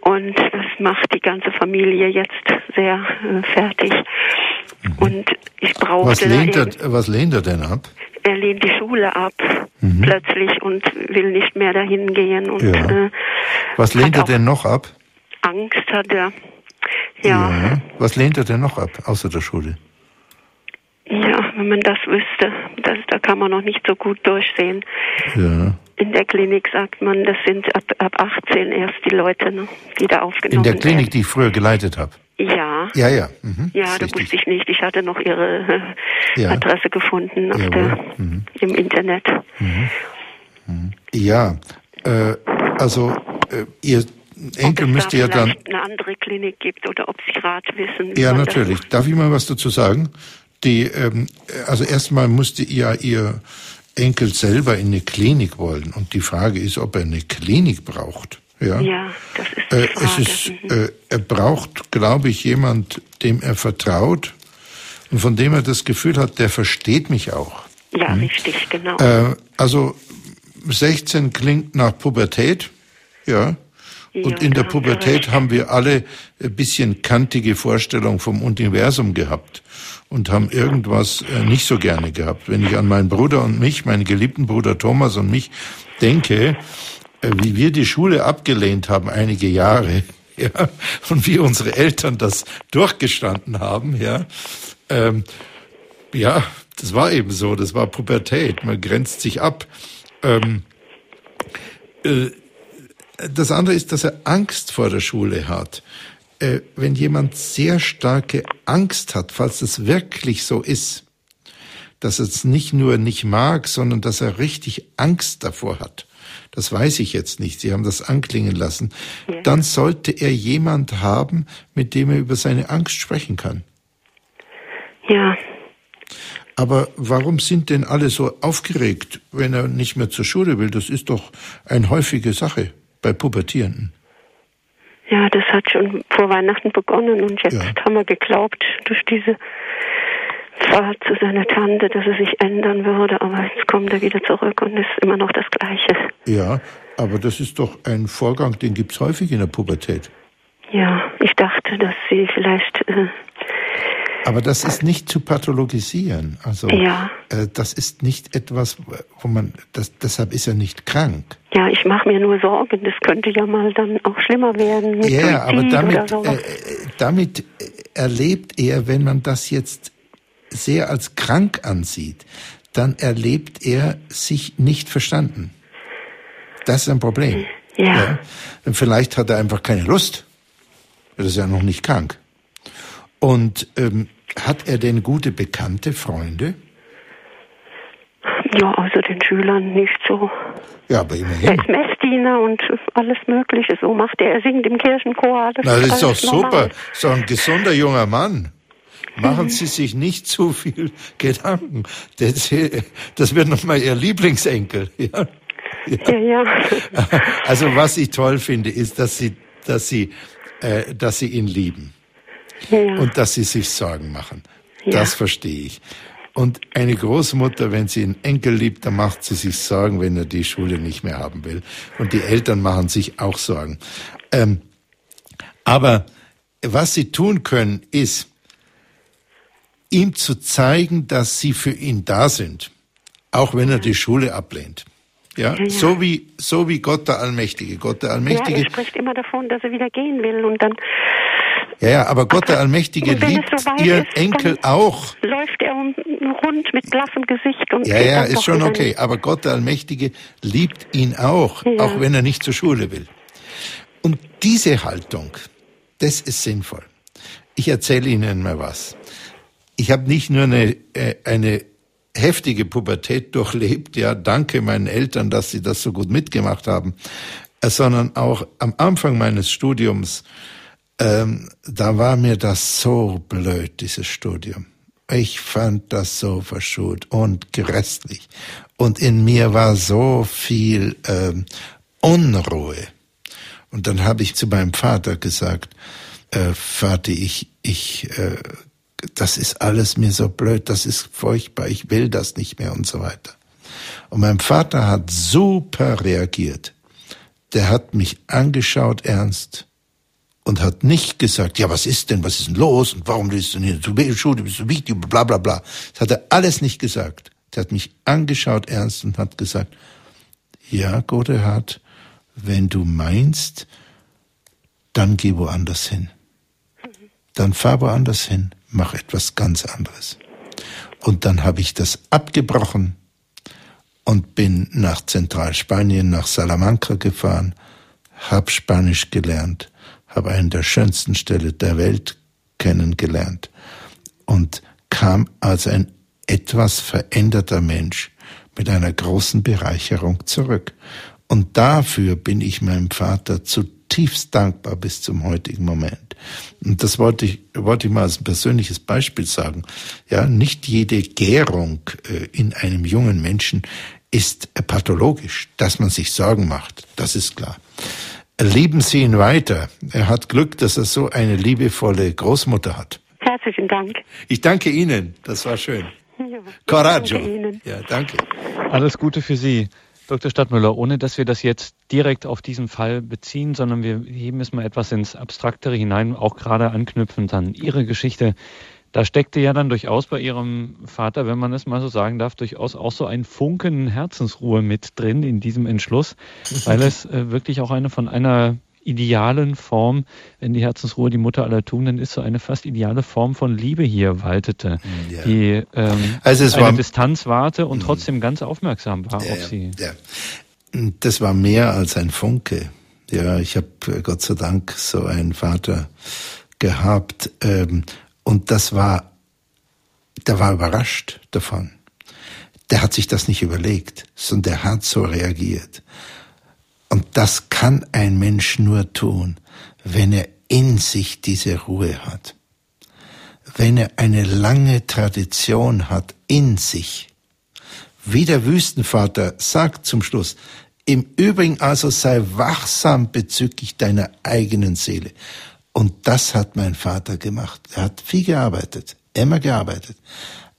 und das macht die ganze Familie jetzt sehr äh, fertig. Mhm. Und ich brauchte. Was lehnt, er, was lehnt er denn ab? Er lehnt die Schule ab mhm. plötzlich und will nicht mehr dahin gehen. Und, ja. äh, was lehnt er denn noch ab? Angst hat er. Ja. ja. Was lehnt er denn noch ab, außer der Schule? Ja, wenn man das wüsste, das, da kann man noch nicht so gut durchsehen. Ja. In der Klinik sagt man, das sind ab, ab 18 erst die Leute, ne, die da aufgenommen werden. In der Klinik, werden. die ich früher geleitet habe? Ja. Ja, ja. Mhm. Ja, da wusste ich nicht. Ich hatte noch ihre äh, ja. Adresse gefunden auf der, mhm. im Internet. Mhm. mhm. Ja, äh, also äh, ihr Enkel müsste ja dann eine andere Klinik gibt oder ob Sie Rat wissen. Ja, natürlich. Darf ich mal was dazu sagen? Die, ähm, also erstmal musste ja ihr Enkel selber in eine Klinik wollen und die Frage ist, ob er eine Klinik braucht. Ja, ja das ist die äh, Frage. Es ist, mhm. äh, er braucht, glaube ich, jemand, dem er vertraut und von dem er das Gefühl hat, der versteht mich auch. Ja, hm? richtig, genau. Äh, also 16 klingt nach Pubertät, ja. Und in der Pubertät haben wir alle ein bisschen kantige Vorstellungen vom Universum gehabt und haben irgendwas äh, nicht so gerne gehabt. Wenn ich an meinen Bruder und mich, meinen geliebten Bruder Thomas und mich denke, äh, wie wir die Schule abgelehnt haben einige Jahre, ja, und wie unsere Eltern das durchgestanden haben, ja, ähm, ja, das war eben so, das war Pubertät, man grenzt sich ab. Ähm, äh, das andere ist, dass er Angst vor der Schule hat. Äh, wenn jemand sehr starke Angst hat, falls es wirklich so ist, dass er es nicht nur nicht mag, sondern dass er richtig Angst davor hat, das weiß ich jetzt nicht, Sie haben das anklingen lassen, ja. dann sollte er jemand haben, mit dem er über seine Angst sprechen kann. Ja. Aber warum sind denn alle so aufgeregt, wenn er nicht mehr zur Schule will? Das ist doch eine häufige Sache bei Pubertierenden. Ja, das hat schon vor Weihnachten begonnen und jetzt ja. haben wir geglaubt, durch diese Fahrt zu seiner Tante, dass er sich ändern würde, aber jetzt kommt er wieder zurück und ist immer noch das Gleiche. Ja, aber das ist doch ein Vorgang, den gibt es häufig in der Pubertät. Ja, ich dachte, dass sie vielleicht äh, aber das ist nicht zu pathologisieren. Also ja. äh, das ist nicht etwas, wo man, das, deshalb ist er nicht krank. Ja, ich mache mir nur Sorgen, das könnte ja mal dann auch schlimmer werden. Ja, aber damit, äh, damit erlebt er, wenn man das jetzt sehr als krank ansieht, dann erlebt er sich nicht verstanden. Das ist ein Problem. Ja. ja. Vielleicht hat er einfach keine Lust. Er ist ja noch nicht krank. Und ähm, hat er denn gute Bekannte, Freunde? Ja, außer den Schülern nicht so. Ja, aber immerhin. Er ist Messdiener und alles Mögliche. So macht er. Er singt im Kirchenchor. Das, Na, das ist doch super. So ein gesunder junger Mann. Machen mhm. Sie sich nicht zu viel Gedanken. Das, das wird nochmal Ihr Lieblingsenkel. Ja. Ja. ja, ja. Also was ich toll finde, ist, dass Sie, dass Sie, äh, dass Sie ihn lieben ja. und dass sie sich Sorgen machen. Ja. Das verstehe ich. Und eine Großmutter, wenn sie einen Enkel liebt, dann macht sie sich Sorgen, wenn er die Schule nicht mehr haben will. Und die Eltern machen sich auch Sorgen. Ähm, aber was sie tun können, ist, ihm zu zeigen, dass sie für ihn da sind, auch wenn er die Schule ablehnt. Ja, ja, ja, So, wie, so wie Gott der Allmächtige. Gott der Allmächtige. Ja, er spricht immer davon, dass er wieder gehen will und dann ja, ja, aber Gott der Allmächtige liebt so ihr ist, Enkel auch. Läuft er rund mit blassem Gesicht und Ja, ja, ist schon okay. Aber Gott der Allmächtige liebt ihn auch, ja. auch wenn er nicht zur Schule will. Und diese Haltung, Das ist sinnvoll. Ich erzähle Ihnen mal was. Ich habe nicht nur eine, äh, eine heftige Pubertät durchlebt, ja, danke meinen Eltern, dass sie das so gut mitgemacht haben, äh, sondern auch am Anfang meines Studiums, ähm, da war mir das so blöd, dieses Studium. Ich fand das so verschult und grässlich. Und in mir war so viel ähm, Unruhe. Und dann habe ich zu meinem Vater gesagt, äh, Vati, ich, ich, äh, das ist alles mir so blöd, das ist furchtbar, ich will das nicht mehr und so weiter. Und mein Vater hat super reagiert. Der hat mich angeschaut ernst und hat nicht gesagt, ja, was ist denn, was ist denn los und warum bist du nicht zur Schule, bist du wichtig, bla bla bla. Das hat er alles nicht gesagt. Der hat mich angeschaut ernst und hat gesagt, ja, Godehard, wenn du meinst, dann geh woanders hin. Dann fahr woanders hin, mach etwas ganz anderes. Und dann habe ich das abgebrochen und bin nach Zentralspanien, nach Salamanca gefahren, hab Spanisch gelernt habe einen der schönsten Städte der Welt kennengelernt und kam als ein etwas veränderter Mensch mit einer großen Bereicherung zurück. Und dafür bin ich meinem Vater zutiefst dankbar bis zum heutigen Moment. Und das wollte ich, wollte ich mal als persönliches Beispiel sagen. Ja, nicht jede Gärung äh, in einem jungen Menschen ist pathologisch, dass man sich Sorgen macht. Das ist klar. Lieben Sie ihn weiter. Er hat Glück, dass er so eine liebevolle Großmutter hat. Herzlichen Dank. Ich danke Ihnen. Das war schön. Ja, Coraggio. Danke Ihnen. Ja, danke. Alles Gute für Sie. Dr. Stadtmüller, ohne dass wir das jetzt direkt auf diesen Fall beziehen, sondern wir heben es mal etwas ins Abstraktere hinein, auch gerade anknüpfend an Ihre Geschichte. Da steckte ja dann durchaus bei Ihrem Vater, wenn man es mal so sagen darf, durchaus auch so ein Funken Herzensruhe mit drin in diesem Entschluss, weil es äh, wirklich auch eine von einer idealen Form, wenn die Herzensruhe die Mutter aller Tugenden ist, so eine fast ideale Form von Liebe hier waltete, ja. die ähm, also es eine war, Distanz warte und mhm. trotzdem ganz aufmerksam war ja, auf sie. Ja. Das war mehr als ein Funke. Ja, ich habe äh, Gott sei Dank so einen Vater gehabt. Ähm, und das war, der war überrascht davon. Der hat sich das nicht überlegt, sondern der hat so reagiert. Und das kann ein Mensch nur tun, wenn er in sich diese Ruhe hat. Wenn er eine lange Tradition hat in sich. Wie der Wüstenvater sagt zum Schluss, im Übrigen also sei wachsam bezüglich deiner eigenen Seele. Und das hat mein Vater gemacht. Er hat viel gearbeitet, immer gearbeitet.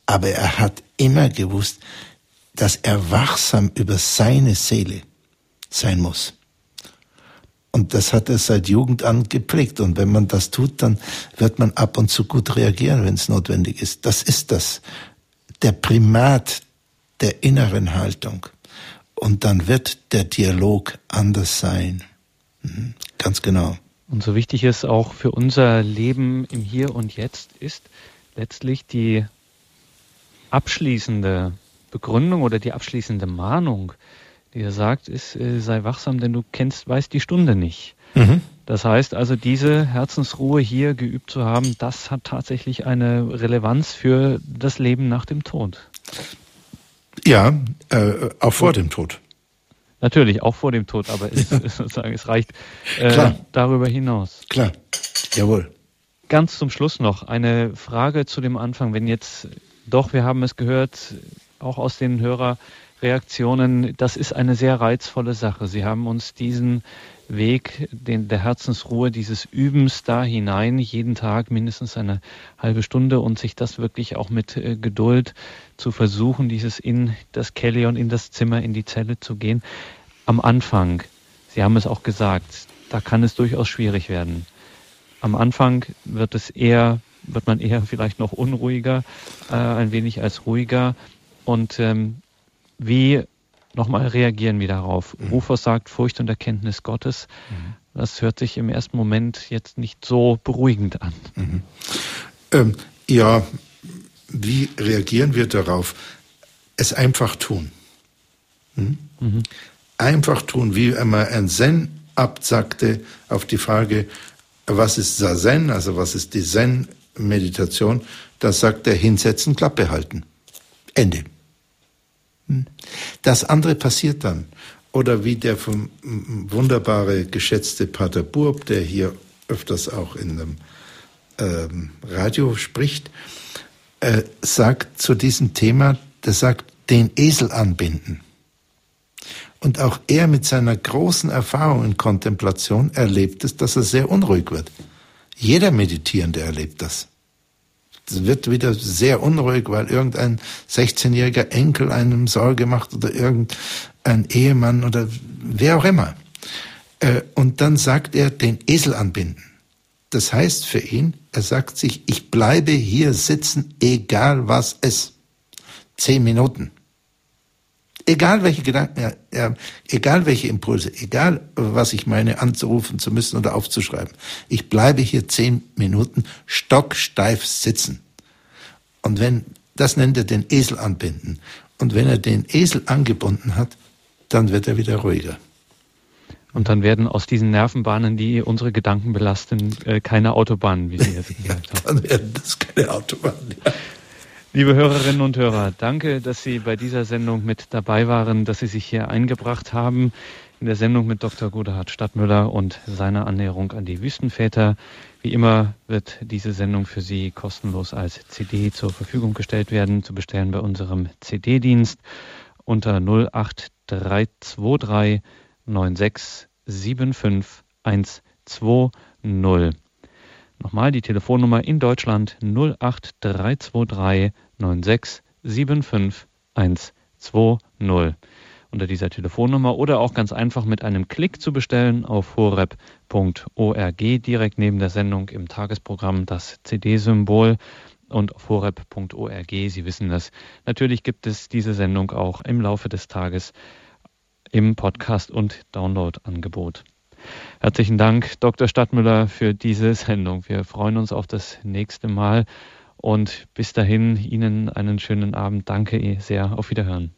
Aber er hat immer gewusst, dass er wachsam über seine Seele sein muss. Und das hat er seit Jugend an geprägt. Und wenn man das tut, dann wird man ab und zu gut reagieren, wenn es notwendig ist. Das ist das. Der Primat der inneren Haltung. Und dann wird der Dialog anders sein. Mhm. Ganz genau. Und so wichtig es auch für unser Leben im Hier und Jetzt ist, letztlich die abschließende Begründung oder die abschließende Mahnung, die er sagt, ist, äh, sei wachsam, denn du kennst, weißt die Stunde nicht. Mhm. Das heißt also, diese Herzensruhe hier geübt zu haben, das hat tatsächlich eine Relevanz für das Leben nach dem Tod. Ja, äh, auch vor dem Tod. Natürlich, auch vor dem Tod, aber es, sozusagen, es reicht äh, darüber hinaus. Klar, jawohl. Ganz zum Schluss noch eine Frage zu dem Anfang. Wenn jetzt doch, wir haben es gehört, auch aus den Hörerreaktionen, das ist eine sehr reizvolle Sache. Sie haben uns diesen Weg den, der Herzensruhe, dieses Übens da hinein, jeden Tag mindestens eine halbe Stunde und sich das wirklich auch mit äh, Geduld zu versuchen, dieses in das Kelly in das Zimmer, in die Zelle zu gehen. Am Anfang, Sie haben es auch gesagt, da kann es durchaus schwierig werden. Am Anfang wird es eher, wird man eher vielleicht noch unruhiger, äh, ein wenig als ruhiger. Und ähm, wie nochmal reagieren wir darauf. Mhm. Rufus sagt Furcht und Erkenntnis Gottes. Mhm. Das hört sich im ersten Moment jetzt nicht so beruhigend an. Mhm. Ähm, ja, wie reagieren wir darauf? Es einfach tun. Hm? Mhm. Einfach tun, wie einmal ein Zen absagte auf die Frage, was ist Zazen, also was ist die Zen-Meditation, da sagt er hinsetzen, Klappe halten. Ende. Das andere passiert dann. Oder wie der vom wunderbare, geschätzte Pater Burb, der hier öfters auch in einem ähm, Radio spricht, äh, sagt zu diesem Thema, der sagt, den Esel anbinden. Und auch er mit seiner großen Erfahrung in Kontemplation erlebt es, dass er sehr unruhig wird. Jeder Meditierende erlebt das. Wird wieder sehr unruhig, weil irgendein 16-jähriger Enkel einem Sorge macht oder irgendein Ehemann oder wer auch immer. Äh, und dann sagt er, den Esel anbinden. Das heißt für ihn, er sagt sich, ich bleibe hier sitzen, egal was es. Zehn Minuten. Egal welche Gedanken, ja, ja, egal welche Impulse, egal was ich meine, anzurufen zu müssen oder aufzuschreiben. Ich bleibe hier zehn Minuten stocksteif sitzen. Und wenn, das nennt er den Esel anbinden. Und wenn er den Esel angebunden hat, dann wird er wieder ruhiger. Und dann werden aus diesen Nervenbahnen, die unsere Gedanken belasten, äh, keine Autobahnen, wie Sie jetzt gesagt haben. dann werden das keine Autobahnen, ja. Liebe Hörerinnen und Hörer, danke, dass Sie bei dieser Sendung mit dabei waren, dass Sie sich hier eingebracht haben in der Sendung mit Dr. Godehard Stadtmüller und seiner Annäherung an die Wüstenväter. Wie immer wird diese Sendung für Sie kostenlos als CD zur Verfügung gestellt werden, zu bestellen bei unserem CD-Dienst unter 08323 96 75 120. Nochmal die Telefonnummer in Deutschland 08323 96 75 120 unter dieser Telefonnummer oder auch ganz einfach mit einem Klick zu bestellen auf horeb.org direkt neben der Sendung im Tagesprogramm das CD-Symbol und auf horeb.org. Sie wissen das. Natürlich gibt es diese Sendung auch im Laufe des Tages im Podcast- und Download-Angebot. Herzlichen Dank, Dr. Stadtmüller, für diese Sendung. Wir freuen uns auf das nächste Mal und bis dahin Ihnen einen schönen Abend. Danke sehr. Auf Wiederhören.